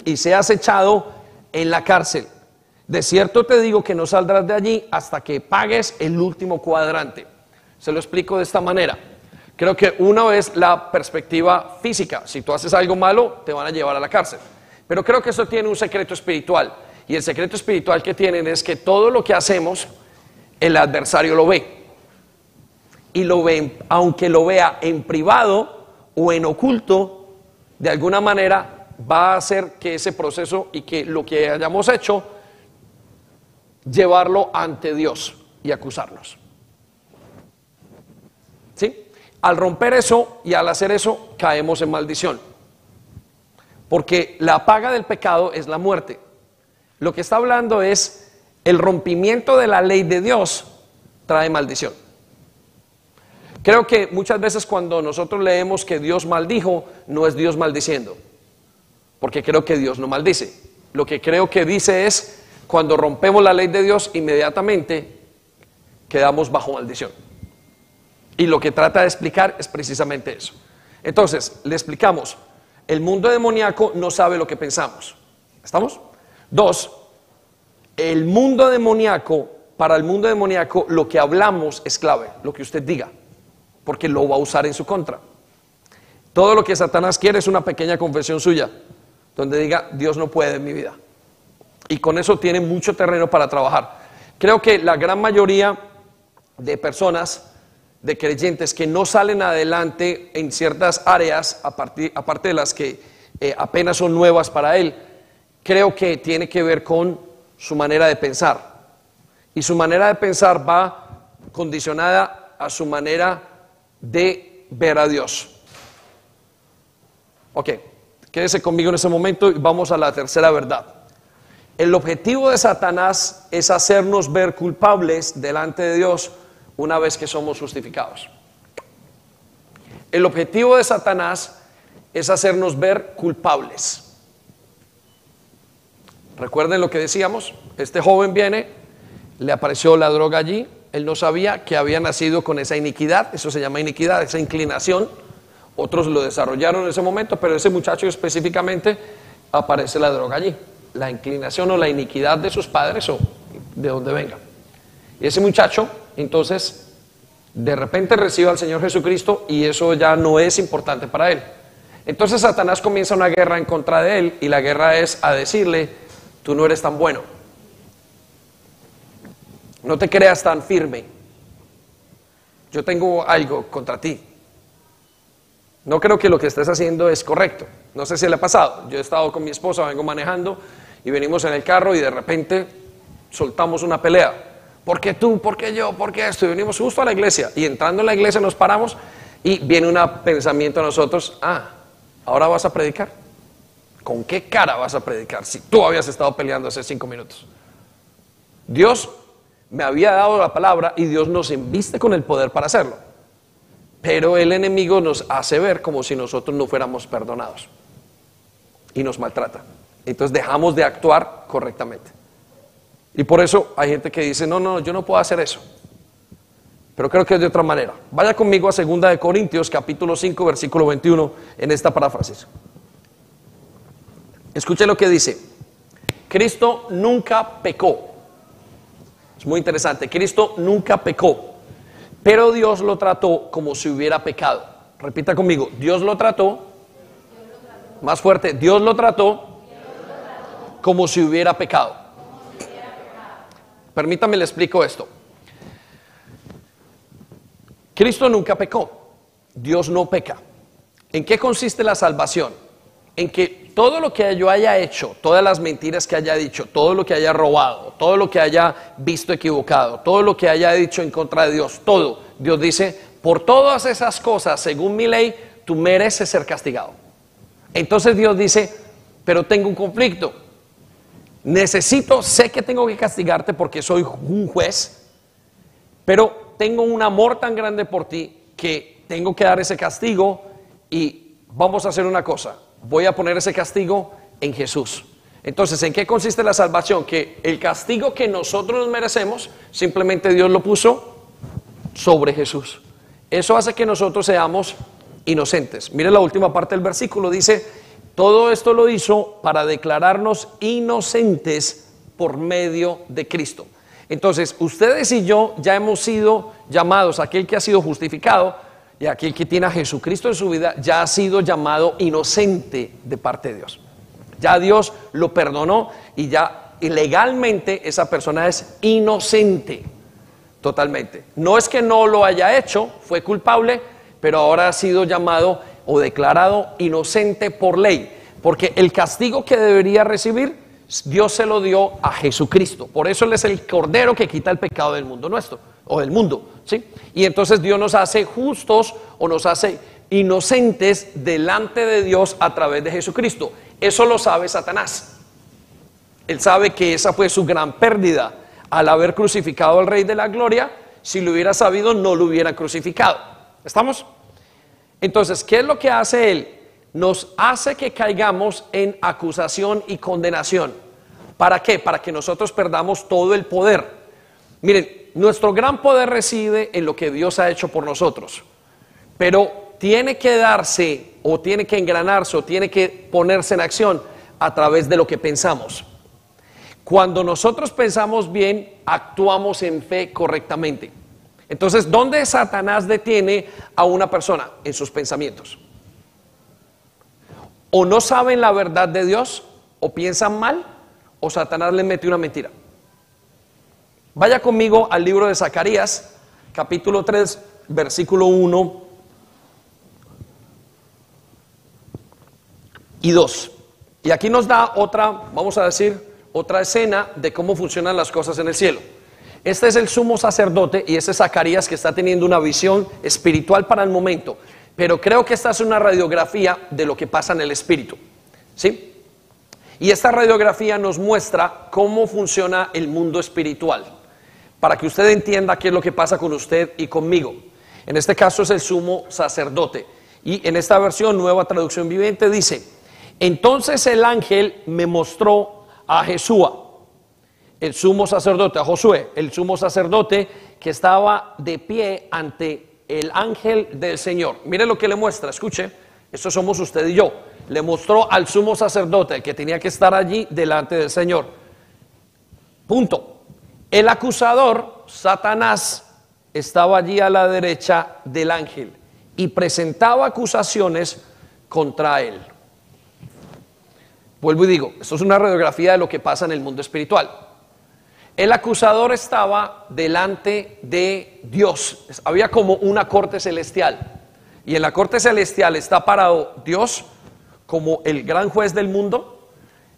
y seas echado en la cárcel. De cierto te digo que no saldrás de allí hasta que pagues el último cuadrante. Se lo explico de esta manera. Creo que una es la perspectiva física. Si tú haces algo malo, te van a llevar a la cárcel. Pero creo que eso tiene un secreto espiritual. Y el secreto espiritual que tienen es que todo lo que hacemos, el adversario lo ve y lo ve, aunque lo vea en privado o en oculto, de alguna manera va a hacer que ese proceso y que lo que hayamos hecho, llevarlo ante Dios y acusarnos. ¿Sí? Al romper eso y al hacer eso, caemos en maldición. Porque la paga del pecado es la muerte. Lo que está hablando es el rompimiento de la ley de Dios trae maldición. Creo que muchas veces cuando nosotros leemos que Dios maldijo, no es Dios maldiciendo, porque creo que Dios no maldice. Lo que creo que dice es, cuando rompemos la ley de Dios, inmediatamente quedamos bajo maldición. Y lo que trata de explicar es precisamente eso. Entonces, le explicamos, el mundo demoníaco no sabe lo que pensamos. ¿Estamos? Dos, el mundo demoníaco, para el mundo demoníaco, lo que hablamos es clave, lo que usted diga, porque lo va a usar en su contra. Todo lo que Satanás quiere es una pequeña confesión suya, donde diga, Dios no puede en mi vida. Y con eso tiene mucho terreno para trabajar. Creo que la gran mayoría de personas de creyentes que no salen adelante en ciertas áreas, aparte de las que eh, apenas son nuevas para él, creo que tiene que ver con su manera de pensar. Y su manera de pensar va condicionada a su manera de ver a Dios. Ok, quédese conmigo en ese momento y vamos a la tercera verdad. El objetivo de Satanás es hacernos ver culpables delante de Dios una vez que somos justificados. El objetivo de Satanás es hacernos ver culpables. Recuerden lo que decíamos, este joven viene, le apareció la droga allí, él no sabía que había nacido con esa iniquidad, eso se llama iniquidad, esa inclinación, otros lo desarrollaron en ese momento, pero ese muchacho específicamente aparece la droga allí, la inclinación o la iniquidad de sus padres o de donde venga. Y ese muchacho entonces de repente recibe al Señor Jesucristo y eso ya no es importante para él. Entonces Satanás comienza una guerra en contra de él y la guerra es a decirle, tú no eres tan bueno, no te creas tan firme, yo tengo algo contra ti. No creo que lo que estés haciendo es correcto. No sé si le ha pasado. Yo he estado con mi esposa, vengo manejando y venimos en el carro y de repente soltamos una pelea. ¿Por qué tú? ¿Por qué yo? ¿Por qué esto? Y venimos justo a la iglesia y entrando en la iglesia nos paramos y viene un pensamiento a nosotros, ah, ahora vas a predicar. ¿Con qué cara vas a predicar si tú habías estado peleando hace cinco minutos? Dios me había dado la palabra y Dios nos enviste con el poder para hacerlo. Pero el enemigo nos hace ver como si nosotros no fuéramos perdonados y nos maltrata. Entonces dejamos de actuar correctamente. Y por eso hay gente que dice, no, no, yo no puedo hacer eso. Pero creo que es de otra manera. Vaya conmigo a 2 de Corintios, capítulo 5, versículo 21, en esta paráfrasis. Escuche lo que dice. Cristo nunca pecó. Es muy interesante. Cristo nunca pecó. Pero Dios lo trató como si hubiera pecado. Repita conmigo. Dios lo trató. Más fuerte. Dios lo trató como si hubiera pecado. Permítame le explico esto. Cristo nunca pecó, Dios no peca. ¿En qué consiste la salvación? En que todo lo que yo haya hecho, todas las mentiras que haya dicho, todo lo que haya robado, todo lo que haya visto equivocado, todo lo que haya dicho en contra de Dios, todo, Dios dice, por todas esas cosas, según mi ley, tú mereces ser castigado. Entonces Dios dice, pero tengo un conflicto. Necesito, sé que tengo que castigarte porque soy un juez, pero tengo un amor tan grande por ti que tengo que dar ese castigo y vamos a hacer una cosa, voy a poner ese castigo en Jesús. Entonces, ¿en qué consiste la salvación? Que el castigo que nosotros nos merecemos, simplemente Dios lo puso sobre Jesús. Eso hace que nosotros seamos inocentes. Mire la última parte del versículo, dice, todo esto lo hizo para declararnos inocentes por medio de Cristo. Entonces, ustedes y yo ya hemos sido llamados, aquel que ha sido justificado y aquel que tiene a Jesucristo en su vida, ya ha sido llamado inocente de parte de Dios. Ya Dios lo perdonó y ya legalmente esa persona es inocente totalmente. No es que no lo haya hecho, fue culpable, pero ahora ha sido llamado o declarado inocente por ley. Porque el castigo que debería recibir, Dios se lo dio a Jesucristo. Por eso Él es el Cordero que quita el pecado del mundo nuestro, o del mundo. ¿Sí? Y entonces Dios nos hace justos o nos hace inocentes delante de Dios a través de Jesucristo. Eso lo sabe Satanás. Él sabe que esa fue su gran pérdida al haber crucificado al Rey de la Gloria. Si lo hubiera sabido, no lo hubiera crucificado. ¿Estamos? Entonces, ¿qué es lo que hace Él? Nos hace que caigamos en acusación y condenación. ¿Para qué? Para que nosotros perdamos todo el poder. Miren, nuestro gran poder reside en lo que Dios ha hecho por nosotros. Pero tiene que darse o tiene que engranarse o tiene que ponerse en acción a través de lo que pensamos. Cuando nosotros pensamos bien, actuamos en fe correctamente. Entonces, ¿dónde Satanás detiene a una persona? En sus pensamientos. O no saben la verdad de Dios, o piensan mal, o Satanás les mete una mentira. Vaya conmigo al libro de Zacarías, capítulo 3, versículo 1 y 2. Y aquí nos da otra, vamos a decir, otra escena de cómo funcionan las cosas en el cielo. Este es el sumo sacerdote y ese es Zacarías que está teniendo una visión espiritual para el momento. Pero creo que esta es una radiografía de lo que pasa en el espíritu. ¿Sí? Y esta radiografía nos muestra cómo funciona el mundo espiritual. Para que usted entienda qué es lo que pasa con usted y conmigo. En este caso es el sumo sacerdote. Y en esta versión, nueva traducción viviente, dice, entonces el ángel me mostró a Jesúa, el sumo sacerdote, a Josué, el sumo sacerdote que estaba de pie ante el ángel del Señor. Mire lo que le muestra, escuche, esto somos usted y yo. Le mostró al sumo sacerdote que tenía que estar allí delante del Señor. Punto. El acusador, Satanás, estaba allí a la derecha del ángel y presentaba acusaciones contra él. Vuelvo y digo, esto es una radiografía de lo que pasa en el mundo espiritual. El acusador estaba delante de Dios. Había como una corte celestial. Y en la corte celestial está parado Dios como el gran juez del mundo.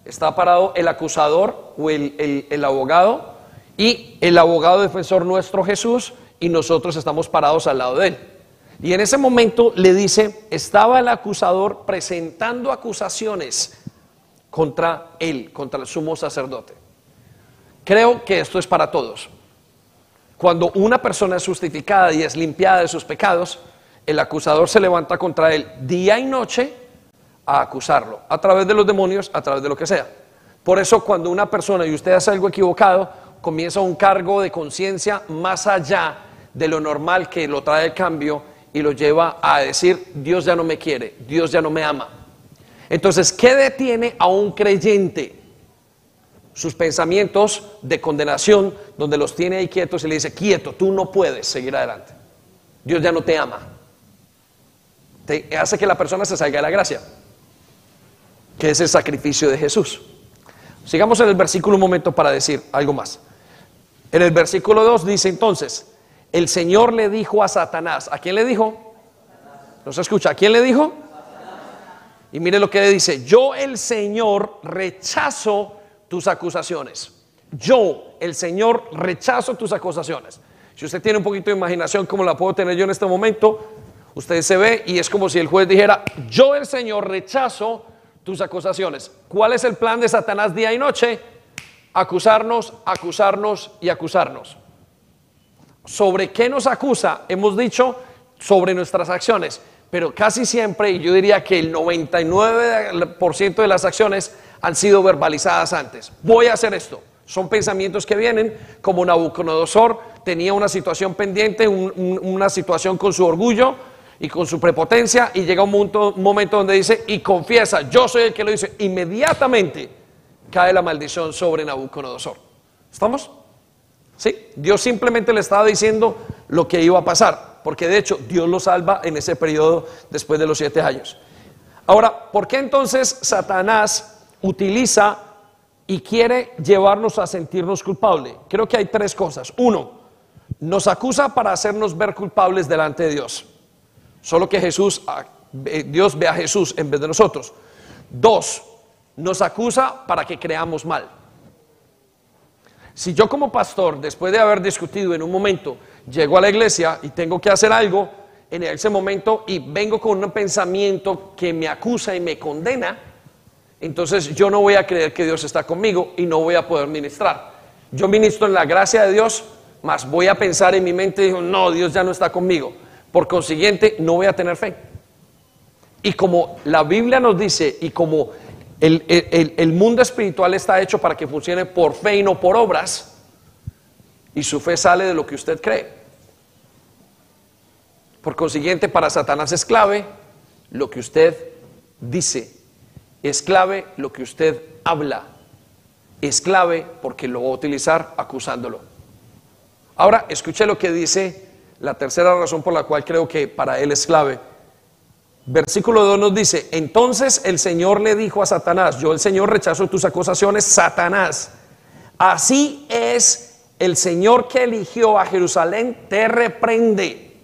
Está parado el acusador o el, el abogado. Y el abogado defensor nuestro Jesús. Y nosotros estamos parados al lado de él. Y en ese momento le dice, estaba el acusador presentando acusaciones contra él, contra el sumo sacerdote. Creo que esto es para todos. Cuando una persona es justificada y es limpiada de sus pecados, el acusador se levanta contra él día y noche a acusarlo, a través de los demonios, a través de lo que sea. Por eso cuando una persona y usted hace algo equivocado, comienza un cargo de conciencia más allá de lo normal que lo trae el cambio y lo lleva a decir, Dios ya no me quiere, Dios ya no me ama. Entonces, ¿qué detiene a un creyente? Sus pensamientos de condenación, donde los tiene ahí quietos y le dice, quieto, tú no puedes seguir adelante. Dios ya no te ama. Hace que la persona se salga de la gracia, que es el sacrificio de Jesús. Sigamos en el versículo un momento para decir algo más. En el versículo 2 dice entonces, el Señor le dijo a Satanás, ¿a quién le dijo? ¿No se escucha? ¿A quién le dijo? Y mire lo que le dice, yo el Señor rechazo tus acusaciones. Yo, el Señor, rechazo tus acusaciones. Si usted tiene un poquito de imaginación como la puedo tener yo en este momento, usted se ve y es como si el juez dijera, yo el Señor rechazo tus acusaciones. ¿Cuál es el plan de Satanás día y noche? Acusarnos, acusarnos y acusarnos. ¿Sobre qué nos acusa? Hemos dicho sobre nuestras acciones pero casi siempre, y yo diría que el 99% de las acciones han sido verbalizadas antes. Voy a hacer esto. Son pensamientos que vienen, como Nabucodonosor tenía una situación pendiente, una situación con su orgullo y con su prepotencia, y llega un momento, un momento donde dice, y confiesa, yo soy el que lo dice, inmediatamente cae la maldición sobre Nabucodonosor. ¿Estamos? ¿Sí? Dios simplemente le estaba diciendo lo que iba a pasar porque de hecho Dios lo salva en ese periodo después de los siete años. Ahora, ¿por qué entonces Satanás utiliza y quiere llevarnos a sentirnos culpables? Creo que hay tres cosas. Uno, nos acusa para hacernos ver culpables delante de Dios. Solo que Jesús, ah, Dios ve a Jesús en vez de nosotros. Dos, nos acusa para que creamos mal. Si yo como pastor, después de haber discutido en un momento, llego a la iglesia y tengo que hacer algo en ese momento y vengo con un pensamiento que me acusa y me condena, entonces yo no voy a creer que Dios está conmigo y no voy a poder ministrar. Yo ministro en la gracia de Dios, más voy a pensar en mi mente, no, Dios ya no está conmigo. Por consiguiente, no voy a tener fe. Y como la Biblia nos dice y como el, mundo espiritual está hecho para que funcione por fe y no por obras. Y su fe sale de lo que usted cree. Por consiguiente, para Satanás es clave lo que usted dice. Es clave lo que usted habla. Es clave porque lo va a utilizar acusándolo. Ahora, escuche lo que dice la tercera razón por la cual creo que para él es clave Versículo 2 nos dice, entonces el Señor le dijo a Satanás, yo el Señor rechazo tus acusaciones, Satanás, así es el Señor que eligió a Jerusalén, te reprende.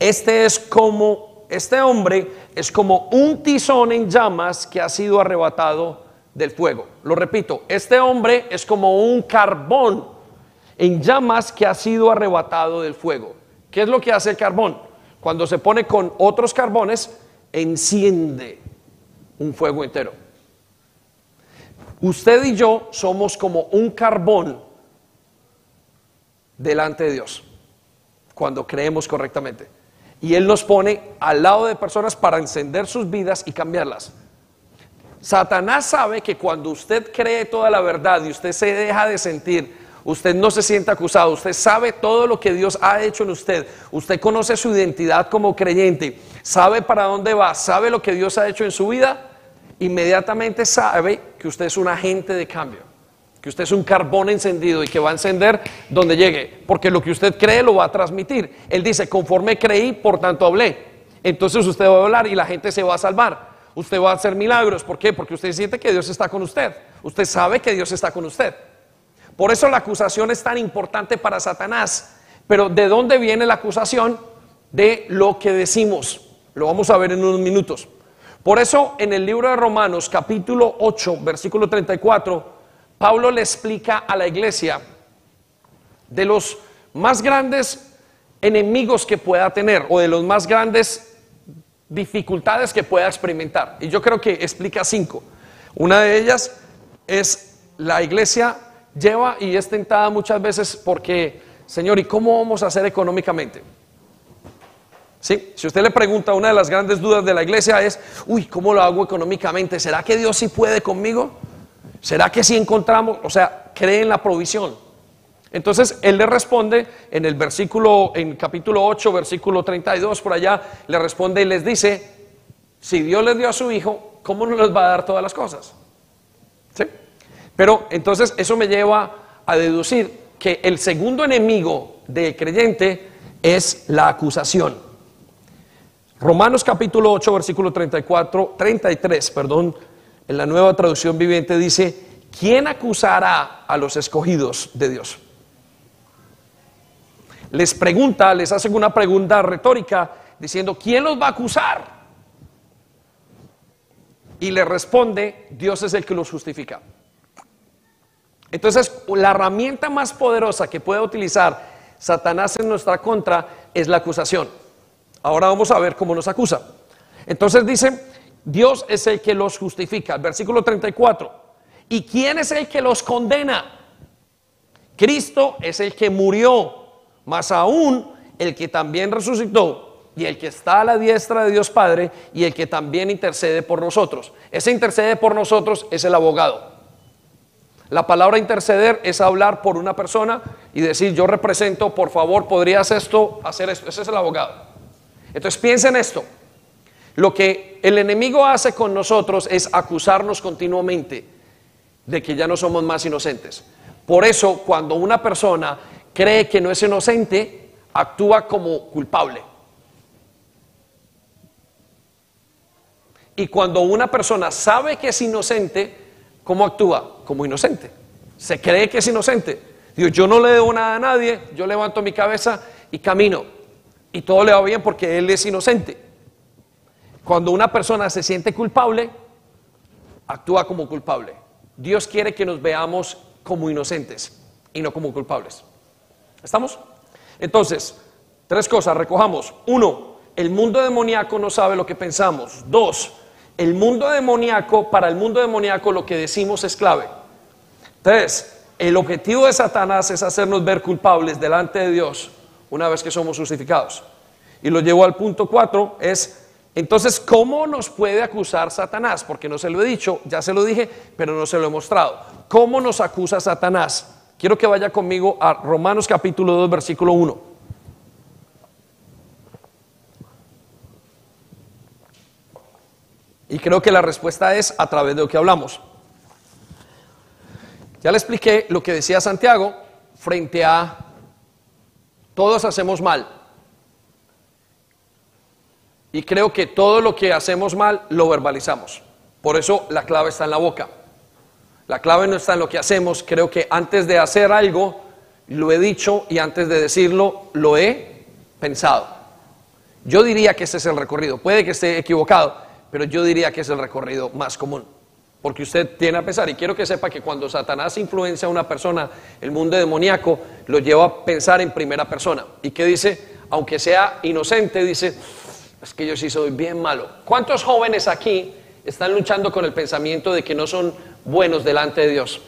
Este es como, este hombre es como un tizón en llamas que ha sido arrebatado del fuego. Lo repito, este hombre es como un carbón en llamas que ha sido arrebatado del fuego. ¿Qué es lo que hace el carbón? Cuando se pone con otros carbones, enciende un fuego entero. Usted y yo somos como un carbón delante de Dios, cuando creemos correctamente. Y Él nos pone al lado de personas para encender sus vidas y cambiarlas. Satanás sabe que cuando usted cree toda la verdad y usted se deja de sentir Usted no se siente acusado, usted sabe todo lo que Dios ha hecho en usted, usted conoce su identidad como creyente, sabe para dónde va, sabe lo que Dios ha hecho en su vida, inmediatamente sabe que usted es un agente de cambio, que usted es un carbón encendido y que va a encender donde llegue, porque lo que usted cree lo va a transmitir. Él dice, conforme creí, por tanto hablé. Entonces usted va a hablar y la gente se va a salvar. Usted va a hacer milagros. ¿Por qué? Porque usted siente que Dios está con usted. Usted sabe que Dios está con usted. Por eso la acusación es tan importante para Satanás. Pero ¿de dónde viene la acusación? De lo que decimos. Lo vamos a ver en unos minutos. Por eso en el libro de Romanos capítulo 8, versículo 34, Pablo le explica a la iglesia de los más grandes enemigos que pueda tener o de los más grandes dificultades que pueda experimentar. Y yo creo que explica cinco. Una de ellas es la iglesia lleva y es tentada muchas veces porque, Señor, ¿y cómo vamos a hacer económicamente? ¿Sí? Si usted le pregunta, una de las grandes dudas de la iglesia es, uy, ¿cómo lo hago económicamente? ¿Será que Dios sí puede conmigo? ¿Será que sí encontramos? O sea, cree en la provisión. Entonces él le responde en el versículo, en capítulo 8, versículo 32, por allá, le responde y les dice, si Dios les dio a su hijo, ¿cómo no les va a dar todas las cosas? ¿Sí? Pero entonces eso me lleva a deducir que el segundo enemigo del creyente es la acusación. Romanos capítulo 8, versículo 34, 33, perdón, en la nueva traducción viviente dice, ¿quién acusará a los escogidos de Dios? Les pregunta, les hacen una pregunta retórica diciendo, ¿quién los va a acusar? Y le responde, Dios es el que los justifica. Entonces, la herramienta más poderosa que puede utilizar Satanás en nuestra contra es la acusación. Ahora vamos a ver cómo nos acusa. Entonces dice, Dios es el que los justifica. Versículo 34. ¿Y quién es el que los condena? Cristo es el que murió, más aún el que también resucitó y el que está a la diestra de Dios Padre y el que también intercede por nosotros. Ese intercede por nosotros es el abogado. La palabra interceder es hablar por una persona y decir, yo represento, por favor, podrías esto, hacer esto. Ese es el abogado. Entonces piensen esto. Lo que el enemigo hace con nosotros es acusarnos continuamente de que ya no somos más inocentes. Por eso, cuando una persona cree que no es inocente, actúa como culpable. Y cuando una persona sabe que es inocente, ¿cómo actúa? Como inocente. Se cree que es inocente. Dios, yo no le debo nada a nadie, yo levanto mi cabeza y camino. Y todo le va bien porque él es inocente. Cuando una persona se siente culpable, actúa como culpable. Dios quiere que nos veamos como inocentes y no como culpables. ¿Estamos? Entonces, tres cosas, recojamos. Uno, el mundo demoníaco no sabe lo que pensamos. Dos, el mundo demoníaco, para el mundo demoníaco lo que decimos es clave. Tres, el objetivo de Satanás es hacernos ver culpables delante de Dios una vez que somos justificados. Y lo llevo al punto cuatro, es entonces, ¿cómo nos puede acusar Satanás? Porque no se lo he dicho, ya se lo dije, pero no se lo he mostrado. ¿Cómo nos acusa Satanás? Quiero que vaya conmigo a Romanos capítulo 2, versículo 1. Y creo que la respuesta es a través de lo que hablamos. Ya le expliqué lo que decía Santiago frente a todos hacemos mal. Y creo que todo lo que hacemos mal lo verbalizamos. Por eso la clave está en la boca. La clave no está en lo que hacemos. Creo que antes de hacer algo, lo he dicho y antes de decirlo, lo he pensado. Yo diría que ese es el recorrido. Puede que esté equivocado, pero yo diría que es el recorrido más común. Porque usted tiene a pensar, y quiero que sepa que cuando Satanás influencia a una persona, el mundo demoníaco lo lleva a pensar en primera persona. ¿Y qué dice? Aunque sea inocente, dice, es que yo sí soy bien malo. ¿Cuántos jóvenes aquí están luchando con el pensamiento de que no son buenos delante de Dios?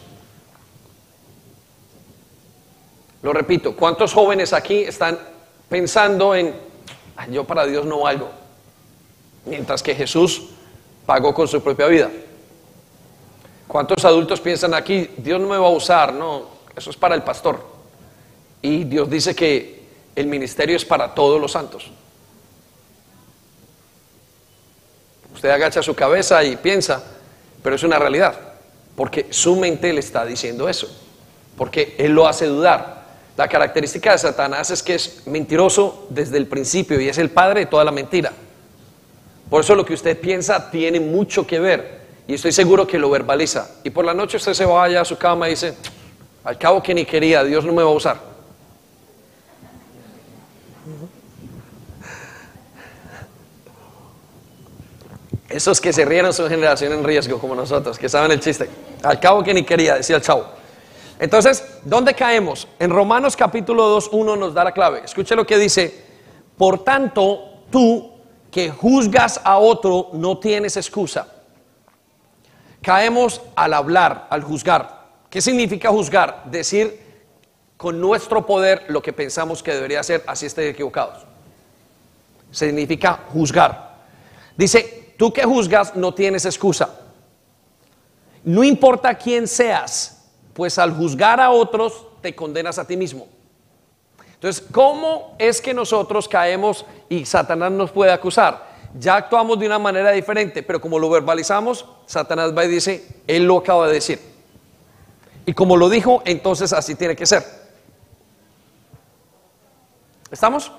Lo repito, ¿cuántos jóvenes aquí están pensando en, yo para Dios no valgo? Mientras que Jesús pagó con su propia vida. ¿Cuántos adultos piensan aquí, Dios no me va a usar? No, eso es para el pastor. Y Dios dice que el ministerio es para todos los santos. Usted agacha su cabeza y piensa, pero es una realidad, porque su mente le está diciendo eso, porque él lo hace dudar. La característica de Satanás es que es mentiroso desde el principio y es el padre de toda la mentira. Por eso lo que usted piensa tiene mucho que ver y estoy seguro que lo verbaliza. Y por la noche usted se vaya a su cama y dice, al cabo que ni quería, Dios no me va a usar. Esos que se rieron son generación en riesgo como nosotros, que saben el chiste. Al cabo que ni quería, decía el chavo. Entonces, ¿dónde caemos? En Romanos capítulo 2, 1 nos da la clave. Escuche lo que dice. Por tanto, tú que juzgas a otro no tienes excusa. Caemos al hablar, al juzgar. ¿Qué significa juzgar? Decir con nuestro poder lo que pensamos que debería ser, así esté equivocados. Significa juzgar. Dice, Tú que juzgas no tienes excusa. No importa quién seas, pues al juzgar a otros te condenas a ti mismo. Entonces, ¿cómo es que nosotros caemos y Satanás nos puede acusar? Ya actuamos de una manera diferente, pero como lo verbalizamos, Satanás va y dice, él lo acaba de decir. Y como lo dijo, entonces así tiene que ser. ¿Estamos?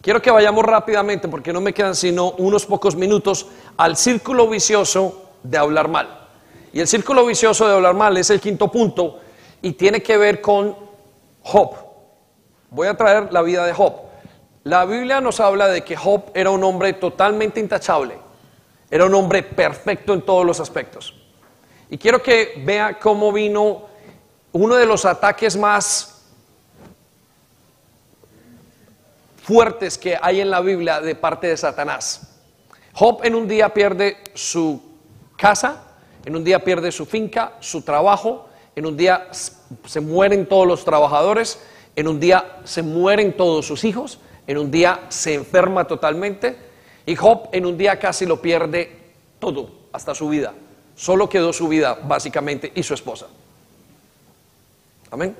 Quiero que vayamos rápidamente, porque no me quedan sino unos pocos minutos, al círculo vicioso de hablar mal. Y el círculo vicioso de hablar mal es el quinto punto y tiene que ver con Job. Voy a traer la vida de Job. La Biblia nos habla de que Job era un hombre totalmente intachable, era un hombre perfecto en todos los aspectos. Y quiero que vea cómo vino uno de los ataques más fuertes que hay en la Biblia de parte de Satanás. Job en un día pierde su casa, en un día pierde su finca, su trabajo, en un día se mueren todos los trabajadores, en un día se mueren todos sus hijos, en un día se enferma totalmente y Job en un día casi lo pierde todo, hasta su vida. Solo quedó su vida básicamente y su esposa. Amén.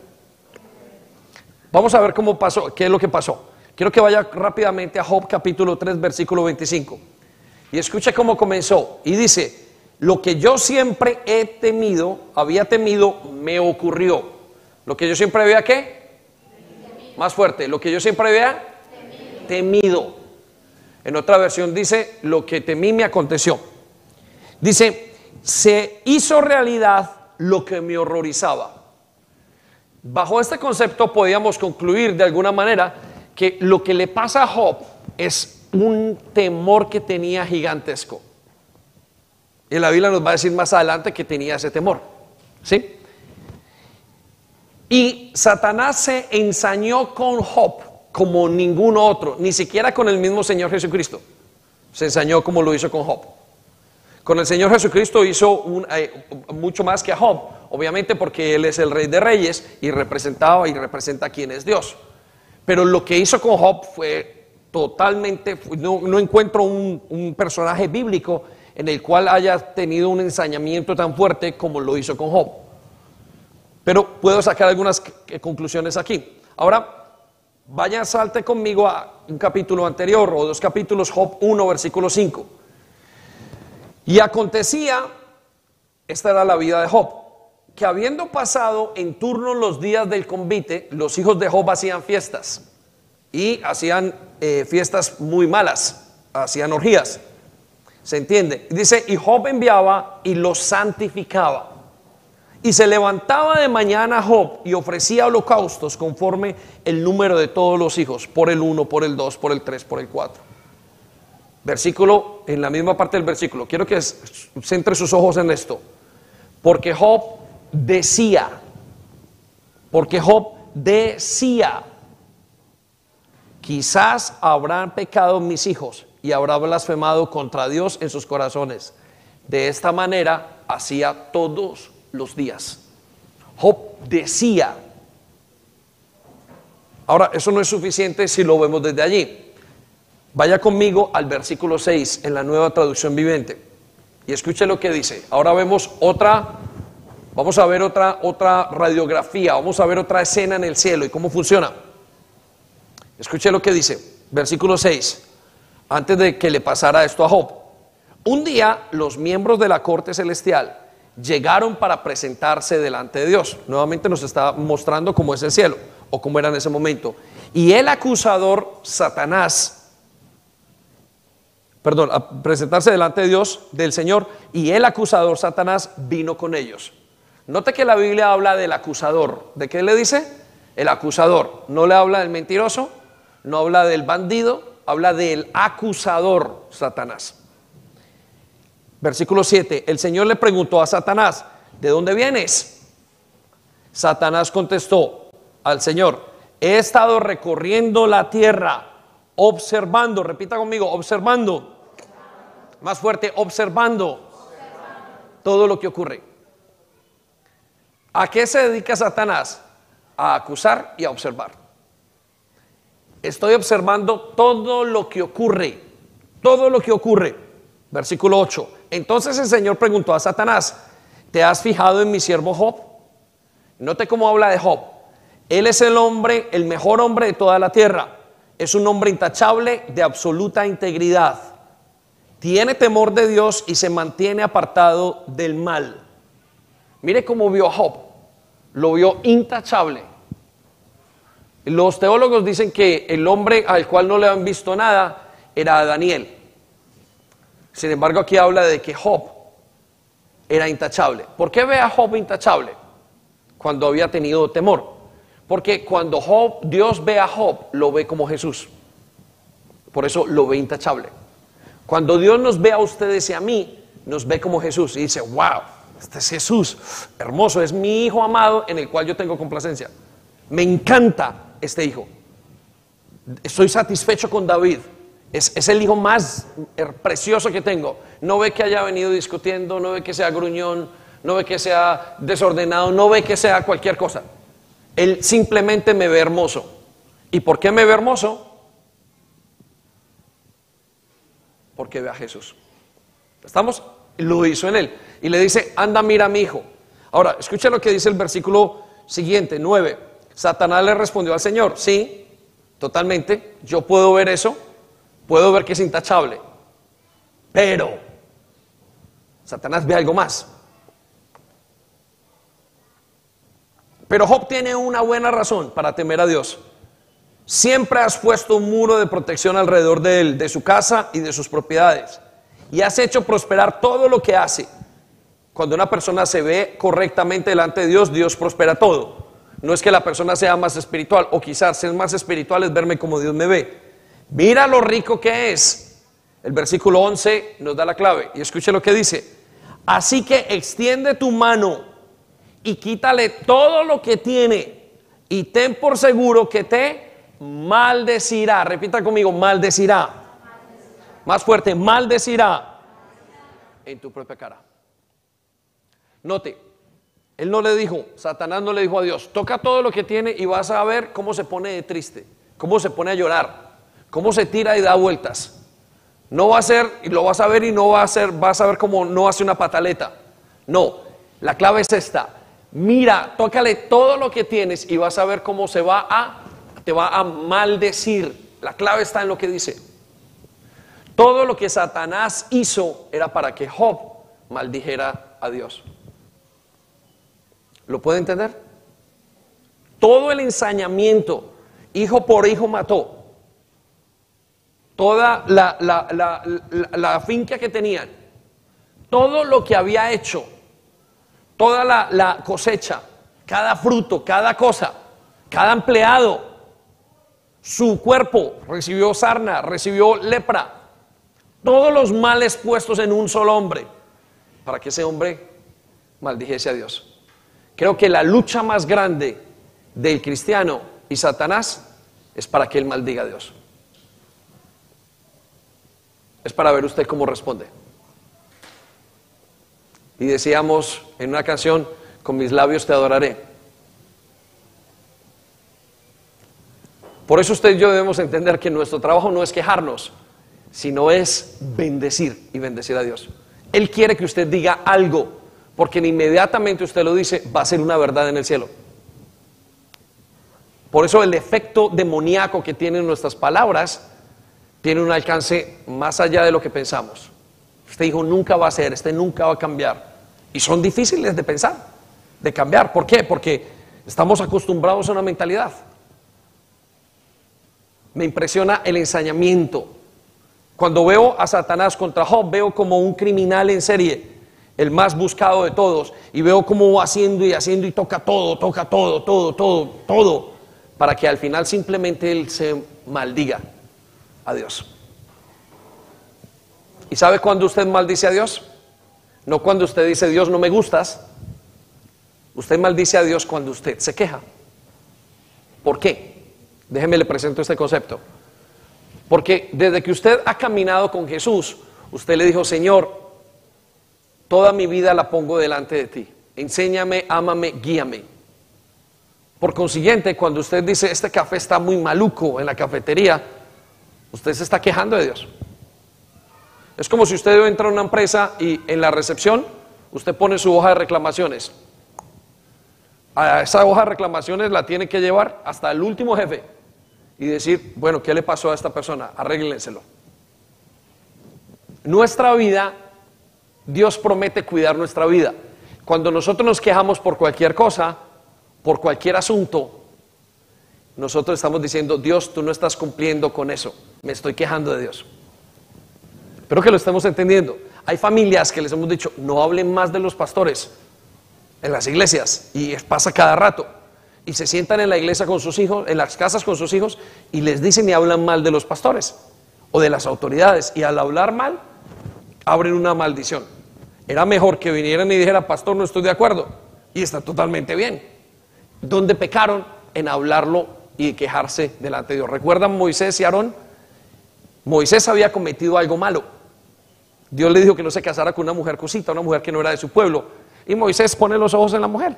Vamos a ver cómo pasó, qué es lo que pasó. Quiero que vaya rápidamente a Job capítulo 3, versículo 25. Y escuche cómo comenzó. Y dice, lo que yo siempre he temido, había temido, me ocurrió. Lo que yo siempre había qué? Más fuerte. Lo que yo siempre había temido. En otra versión dice, lo que temí me aconteció. Dice, se hizo realidad lo que me horrorizaba. Bajo este concepto podíamos concluir de alguna manera que lo que le pasa a Job es un temor que tenía gigantesco. Y la Biblia nos va a decir más adelante que tenía ese temor. ¿Sí? Y Satanás se ensañó con Job como ningún otro, ni siquiera con el mismo Señor Jesucristo. Se ensañó como lo hizo con Job. Con el Señor Jesucristo hizo eh, mucho más que a Job, obviamente porque Él es el Rey de Reyes y representaba y representa a quien es Dios. Pero lo que hizo con Job fue totalmente, no, encuentro un, un, personaje bíblico en el cual haya tenido un ensañamiento tan fuerte como lo hizo con Job. Pero puedo sacar algunas conclusiones aquí. Ahora, vaya, salte conmigo a un capítulo anterior o dos capítulos, Job 1, versículo 5. Y acontecía, esta era la vida de Job, que habiendo pasado en turno los días del convite, los hijos de Job hacían fiestas y hacían eh, fiestas muy malas, hacían orgías. ¿Se entiende? Dice, y Job enviaba y los santificaba. Y se levantaba de mañana Job y ofrecía holocaustos conforme el número de todos los hijos, por el uno, por el dos, por el tres, por el cuatro. Versículo, en la misma parte del versículo, quiero que centre sus ojos en esto. Porque Job decía, porque Job decía, quizás habrán pecado mis hijos y habrá blasfemado contra Dios en sus corazones. De esta manera hacía todos los días. Job decía. Ahora, eso no es suficiente si lo vemos desde allí. Vaya conmigo al versículo 6 en la nueva traducción viviente y escuche lo que dice. Ahora vemos otra, vamos a ver otra, otra radiografía, vamos a ver otra escena en el cielo y cómo funciona. Escuche lo que dice, versículo 6, antes de que le pasara esto a Job. Un día los miembros de la corte celestial llegaron para presentarse delante de Dios. Nuevamente nos está mostrando cómo es el cielo o cómo era en ese momento. Y el acusador, Satanás, perdón, presentarse delante de Dios, del Señor, y el acusador, Satanás, vino con ellos. Note que la Biblia habla del acusador. ¿De qué le dice? El acusador. No le habla del mentiroso, no habla del bandido, habla del acusador, Satanás. Versículo 7, el Señor le preguntó a Satanás, ¿de dónde vienes? Satanás contestó al Señor, he estado recorriendo la tierra, observando, repita conmigo, observando, más fuerte, observando, todo lo que ocurre. ¿A qué se dedica Satanás? A acusar y a observar. Estoy observando todo lo que ocurre, todo lo que ocurre. Versículo 8. Entonces el Señor preguntó a Satanás, ¿te has fijado en mi siervo Job? Note cómo habla de Job. Él es el hombre, el mejor hombre de toda la tierra. Es un hombre intachable de absoluta integridad. Tiene temor de Dios y se mantiene apartado del mal. Mire cómo vio a Job. Lo vio intachable. Los teólogos dicen que el hombre al cual no le han visto nada era Daniel. Sin embargo, aquí habla de que Job era intachable. ¿Por qué ve a Job intachable? Cuando había tenido temor. Porque cuando Dios ve a Job, lo ve como Jesús. Por eso lo ve intachable. Cuando Dios nos ve a ustedes y a mí, nos ve como Jesús y dice, wow, este es Jesús, hermoso, es mi hijo amado en el cual yo tengo complacencia. Me encanta este hijo. Estoy satisfecho con David. Es, el hijo más precioso que tengo. No ve que haya venido discutiendo, no ve que sea gruñón, no ve que sea desordenado, no ve que sea cualquier cosa. Él simplemente me ve hermoso. ¿Y por qué me ve hermoso? Porque ve a Jesús. ¿Estamos? Lo hizo en él. Y le dice, anda, mira a mi hijo. Ahora, escucha lo que dice el versículo siguiente, 9. Satanás le respondió al Señor, sí, totalmente, yo puedo ver eso, puedo ver que es intachable. Pero Satanás ve algo más. Pero Job tiene una buena razón para temer a Dios. Siempre has puesto un muro de protección alrededor de él, de su casa y de sus propiedades. Y has hecho prosperar todo lo que hace. Cuando una persona se ve correctamente delante de Dios, Dios prospera todo. No es que la persona sea más espiritual, o quizás ser más espiritual es verme como Dios me ve. Mira lo rico que es. El versículo 11 nos da la clave. Y escuche lo que dice. Así que extiende tu mano y quítale todo lo que tiene y ten por seguro que te maldecirá. Repita conmigo, maldecirá. Más fuerte, maldecirá en tu propia cara. Note, él no le dijo, Satanás no le dijo a Dios, toca todo lo que tiene y vas a ver cómo se pone de triste, cómo se pone a llorar, cómo se tira y da vueltas. No va a ser, y lo vas a ver y no va a ser, vas a ver cómo no hace una pataleta. No, la clave es esta. Mira, tócale todo lo que tienes y vas a ver cómo se va a, te va a maldecir. La clave está en lo que dice. Todo lo que Satanás hizo era para que Job maldijera a Dios. ¿Lo puede entender? Todo el ensañamiento, hijo por hijo mató. Toda la, la, finca que tenían, todo lo que había hecho, toda la cosecha, cada fruto, cada cosa, cada empleado, su cuerpo recibió sarna, recibió lepra, todos los males puestos en un solo hombre, para que ese hombre maldijese a Dios. Creo que la lucha más grande del cristiano y Satanás es para que él maldiga a Dios. Es para ver usted cómo responde. Y decíamos en una canción, con mis labios te adoraré. Por eso usted y yo debemos entender que nuestro trabajo no es quejarnos, sino es bendecir y bendecir a Dios. Él quiere que usted diga algo porque inmediatamente usted lo dice, va a ser una verdad en el cielo. Por eso el efecto demoníaco que tienen nuestras palabras tiene un alcance más allá de lo que pensamos. Este hijo nunca va a ser, este nunca va a cambiar. Y son difíciles de pensar, de cambiar. ¿Por qué? Porque estamos acostumbrados a una mentalidad. Me impresiona el ensañamiento. Cuando veo a Satanás contra Job, veo como un criminal en serie el más buscado de todos, y veo cómo va haciendo y haciendo y toca todo, toca todo, todo, todo, todo, para que al final simplemente él se maldiga a Dios. ¿Y sabe cuándo usted maldice a Dios? No cuando usted dice, Dios no me gustas. Usted maldice a Dios cuando usted se queja. ¿Por qué? Déjeme le presento este concepto. Porque desde que usted ha caminado con Jesús, usted le dijo, Señor, Toda mi vida la pongo delante de ti. Enséñame, ámame, guíame. Por consiguiente, cuando usted dice, este café está muy maluco en la cafetería, usted se está quejando de Dios. Es como si usted entra a una empresa y en la recepción usted pone su hoja de reclamaciones. A esa hoja de reclamaciones la tiene que llevar hasta el último jefe y decir, bueno, ¿qué le pasó a esta persona? Arréglenselo. Nuestra vida Dios promete cuidar nuestra vida. Cuando nosotros nos quejamos por cualquier cosa, por cualquier asunto, nosotros estamos diciendo, Dios, tú no estás cumpliendo con eso. Me estoy quejando de Dios. Espero que lo estemos entendiendo. Hay familias que les hemos dicho, no hablen más de los pastores en las iglesias. Y pasa cada rato. Y se sientan en la iglesia con sus hijos, en las casas con sus hijos, y les dicen y hablan mal de los pastores o de las autoridades. Y al hablar mal, abren una maldición. Era mejor que vinieran y dijeran, pastor, no estoy de acuerdo. Y está totalmente bien. ¿Dónde pecaron? En hablarlo y quejarse delante de Dios. ¿Recuerdan Moisés y Aarón? Moisés había cometido algo malo. Dios le dijo que no se casara con una mujer cosita, una mujer que no era de su pueblo. Y Moisés pone los ojos en la mujer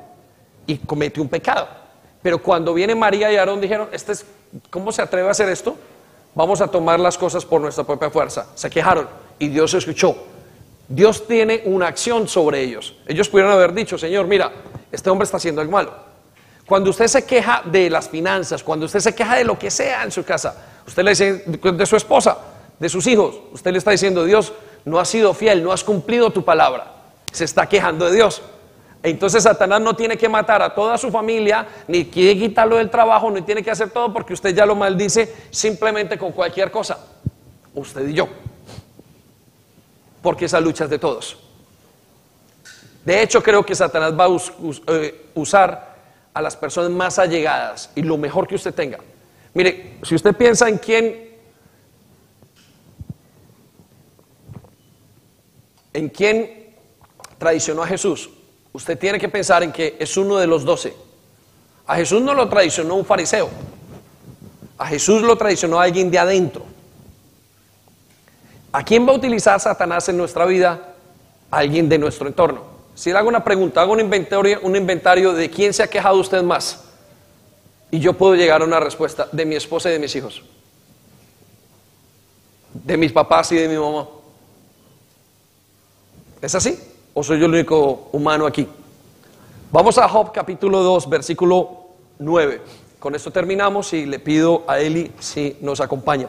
y comete un pecado. Pero cuando viene María y Aarón dijeron, este es, ¿cómo se atreve a hacer esto? Vamos a tomar las cosas por nuestra propia fuerza. Se quejaron y Dios escuchó. Dios tiene una acción sobre ellos. Ellos pudieron haber dicho, Señor, mira, este hombre está haciendo algo malo. Cuando usted se queja de las finanzas, cuando usted se queja de lo que sea en su casa, usted le dice de su esposa, de sus hijos, usted le está diciendo, Dios, no has sido fiel, no has cumplido tu palabra. Se está quejando de Dios. Entonces Satanás no tiene que matar a toda su familia, ni quiere quitarlo del trabajo, ni tiene que hacer todo porque usted ya lo maldice simplemente con cualquier cosa. Usted y yo porque esa lucha es de todos. De hecho, creo que Satanás va a eh, usar a las personas más allegadas y lo mejor que usted tenga. Mire, si usted piensa en quién, en quién traicionó a Jesús, usted tiene que pensar en que es uno de los doce. A Jesús no lo traicionó un fariseo. A Jesús lo traicionó alguien de adentro. ¿A quién va a utilizar Satanás en nuestra vida? alguien de nuestro entorno. Si le hago una pregunta, hago un inventario, un inventario de quién se ha quejado usted más. Y yo puedo llegar a una respuesta de mi esposa y de mis hijos. De mis papás y de mi mamá. ¿Es así? ¿O soy yo el único humano aquí? Vamos a Job capítulo 2, versículo 9. Con esto terminamos y le pido a Eli si nos acompaña.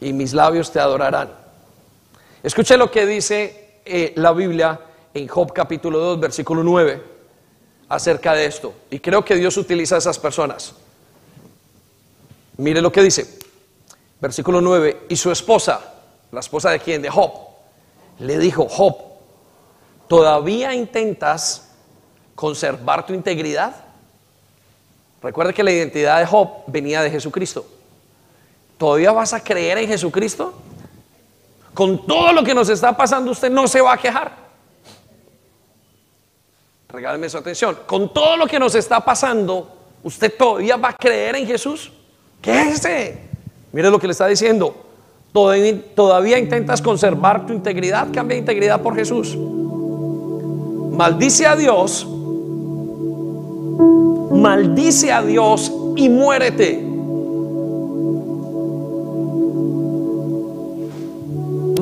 Y mis labios te adorarán. Escuche lo que dice eh, la Biblia en Job capítulo 2, versículo 9, acerca de esto. Y creo que Dios utiliza a esas personas. Mire lo que dice. Versículo 9. Y su esposa, la esposa de quién? De Job, le dijo, Job, ¿todavía intentas conservar tu integridad? Recuerda que la identidad de Job venía de Jesucristo. ¿Todavía vas a creer en Jesucristo? Con todo lo que nos está pasando, usted no se va a quejar. Regáleme su atención. Con todo lo que nos está pasando, ¿usted todavía va a creer en Jesús? ¿Qué es ese? Mire lo que le está diciendo. ¿Todavía, todavía intentas conservar tu integridad? Cambia integridad por Jesús. Maldice a Dios. Maldice a Dios y muérete.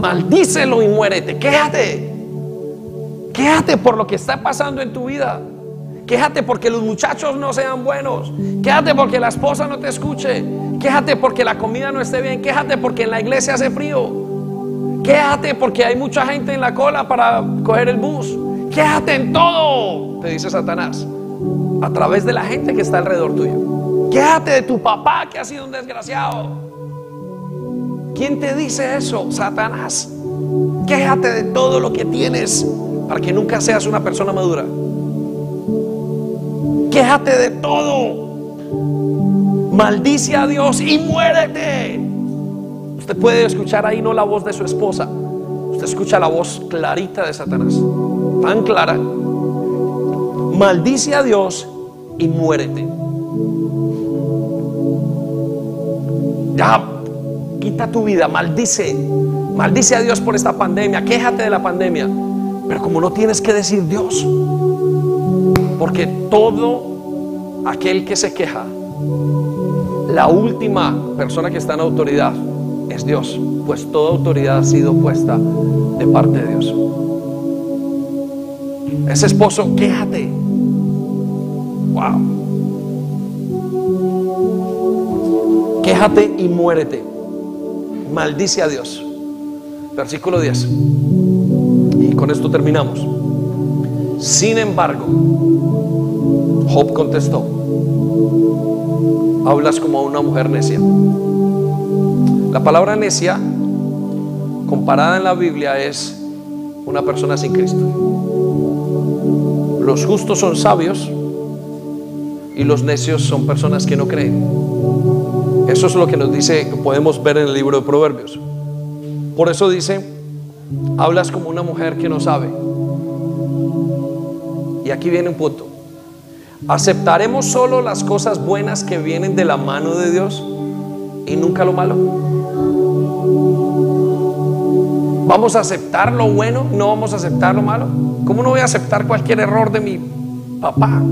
Maldícelo y muérete. Quéjate. Quéjate por lo que está pasando en tu vida. Quéjate porque los muchachos no sean buenos. Quéjate porque la esposa no te escuche. Quéjate porque la comida no esté bien. Quéjate porque en la iglesia hace frío. Quéjate porque hay mucha gente en la cola para coger el bus. Quéjate en todo, te dice Satanás, a través de la gente que está alrededor tuyo. Quéjate de tu papá que ha sido un desgraciado. ¿Quién te dice eso? Satanás. Quéjate de todo lo que tienes para que nunca seas una persona madura. Quéjate de todo. Maldice a Dios y muérete. Usted puede escuchar ahí no la voz de su esposa. Usted escucha la voz clarita de Satanás. Tan clara. Maldice a Dios y muérete. Ya quita tu vida, maldice, maldice a Dios por esta pandemia, quéjate de la pandemia, pero como no tienes que decir Dios, porque todo aquel que se queja, la última persona que está en autoridad es Dios, pues toda autoridad ha sido puesta de parte de Dios. Ese esposo, quéjate. Wow. Quéjate y muérete maldice a Dios. Versículo 10. Y con esto terminamos. Sin embargo, Job contestó, hablas como una mujer necia. La palabra necia, comparada en la Biblia, es una persona sin Cristo. Los justos son sabios y los necios son personas que no creen. Eso es lo que nos dice, podemos ver en el libro de Proverbios. Por eso dice, hablas como una mujer que no sabe. Y aquí viene un punto. ¿Aceptaremos solo las cosas buenas que vienen de la mano de Dios y nunca lo malo? ¿Vamos a aceptar lo bueno? ¿No vamos a aceptar lo malo? ¿Cómo no voy a aceptar cualquier error de mi papá?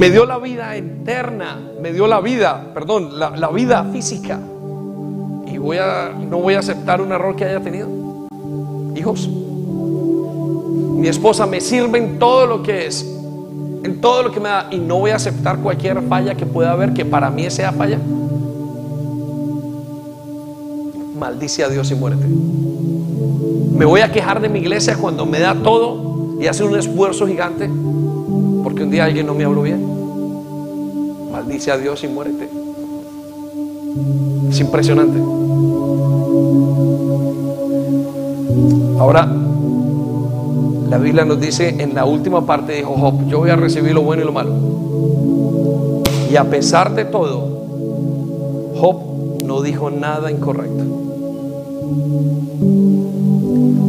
me dio la vida eterna, me dio la vida, perdón, la, vida física. Y voy a, no voy a aceptar un error que haya tenido. Hijos, mi esposa me sirve en todo lo que es, en todo lo que me da, y no voy a aceptar cualquier falla que pueda haber que para mí sea falla. Maldice a Dios y muérete. Me voy a quejar de mi iglesia cuando me da todo y hace un esfuerzo gigante porque un día alguien no me habló bien. Maldice a Dios y muérete. Es impresionante. Ahora, la Biblia nos dice en la última parte, dijo Job, yo voy a recibir lo bueno y lo malo. Y a pesar de todo, Job no dijo nada incorrecto.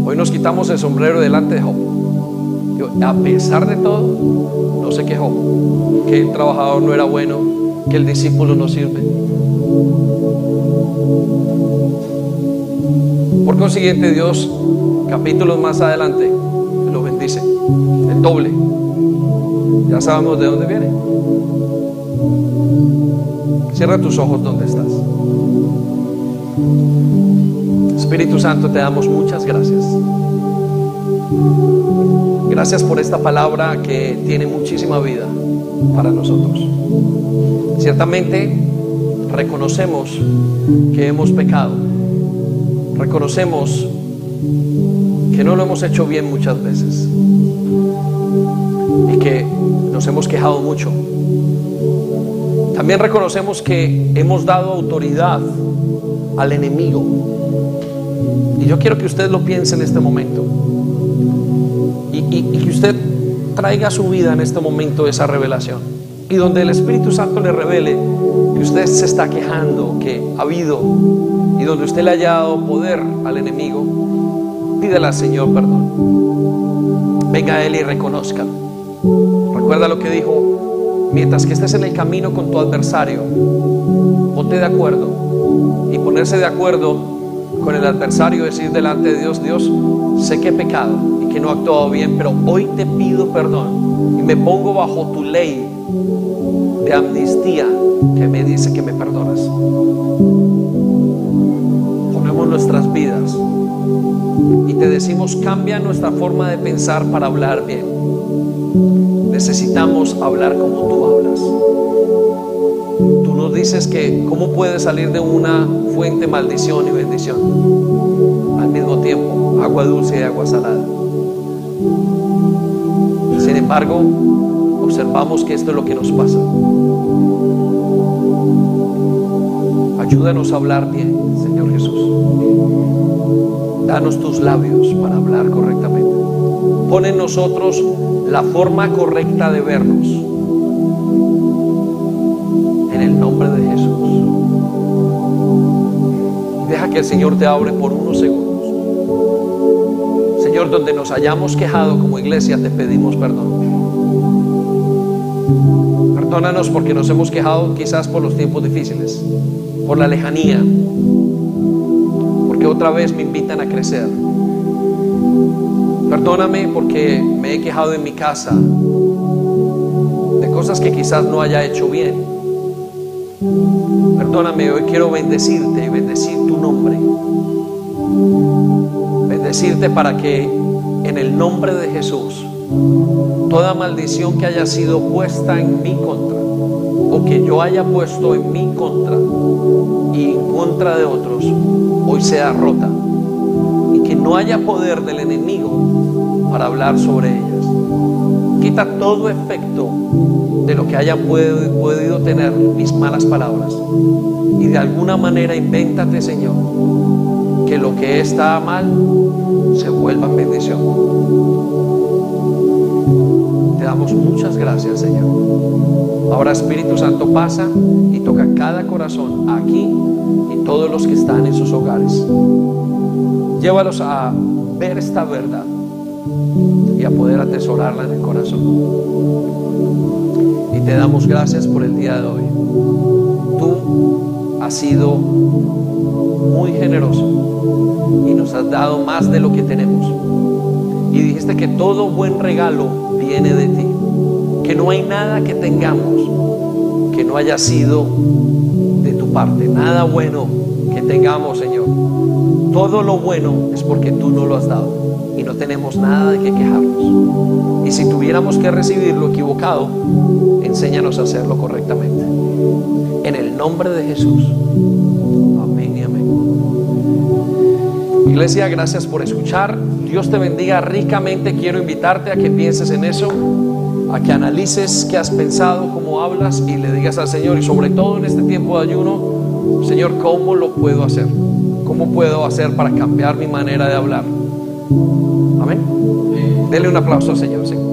Hoy nos quitamos el sombrero delante de Job. A pesar de todo, no se quejó. Que el trabajador no era bueno, que el discípulo no sirve. Por consiguiente, Dios, capítulos más adelante, lo bendice. El doble. Ya sabemos de dónde viene. Cierra tus ojos donde estás. Espíritu Santo, te damos muchas gracias. Gracias por esta palabra que tiene muchísima vida para nosotros. Ciertamente reconocemos que hemos pecado. Reconocemos que no lo hemos hecho bien muchas veces y que nos hemos quejado mucho. También reconocemos que hemos dado autoridad al enemigo. Y yo quiero que usted lo piense en este momento. Y, que usted traiga a su vida en este momento esa revelación. Y donde el Espíritu Santo le revele que usted se está quejando, que ha habido, y donde usted le haya dado poder al enemigo, pídele al Señor perdón. Venga a Él y reconozca. Recuerda lo que dijo, mientras que estés en el camino con tu adversario, ponte de acuerdo. Y ponerse de acuerdo con el adversario, decir delante de Dios, Dios, sé que he pecado que no he actuado bien, pero hoy te pido perdón y me pongo bajo tu ley de amnistía que me dice que me perdonas. Ponemos nuestras vidas y te decimos, cambia nuestra forma de pensar para hablar bien. Necesitamos hablar como tú hablas. Tú nos dices que cómo puede salir de una fuente maldición y bendición al mismo tiempo, agua dulce y agua salada. Embargo, observamos que esto es lo que nos pasa. Ayúdanos a hablar bien, Señor Jesús. Danos tus labios para hablar correctamente. Pon en nosotros la forma correcta de vernos. En el nombre de Jesús. Deja que el Señor te abre por unos segundos. Señor, donde nos hayamos quejado como iglesia, te pedimos perdón. Perdónanos porque nos hemos quejado quizás por los tiempos difíciles, por la lejanía, porque otra vez me invitan a crecer. Perdóname porque me he quejado en mi casa de cosas que quizás no haya hecho bien. Perdóname, hoy quiero bendecirte y bendecir tu nombre. Bendecirte para que en el nombre de Jesús toda maldición que haya sido puesta en mi contra o que yo haya puesto en mi contra y en contra de otros, hoy sea rota y que no haya poder del enemigo para hablar sobre ellas. Quita todo efecto de lo que haya podido tener mis malas palabras y de alguna manera invéntate, Señor, que lo que está mal se vuelva bendición. Damos muchas gracias, Señor. Ahora Espíritu Santo pasa y toca cada corazón aquí y todos los que están en sus hogares. Llévalos a ver esta verdad y a poder atesorarla en el corazón. Y te damos gracias por el día de hoy. Tú has sido muy generoso y nos has dado más de lo que tenemos. Y dijiste que todo buen regalo de ti. Que no hay nada que tengamos que no haya sido de tu parte. Nada bueno que tengamos, Señor. Todo lo bueno es porque tú no lo has dado. Y no tenemos nada de que quejarnos. Y si tuviéramos que recibirlo equivocado, enséñanos a hacerlo correctamente. En el nombre de Jesús. Iglesia, gracias por escuchar. Dios te bendiga ricamente. Quiero invitarte a que pienses en eso, a que analices qué has pensado, cómo hablas y le digas al Señor, y sobre todo en este tiempo de ayuno, Señor, ¿cómo lo puedo hacer? ¿Cómo puedo hacer para cambiar mi manera de hablar? Amén. Dele un aplauso al Señor. Señor.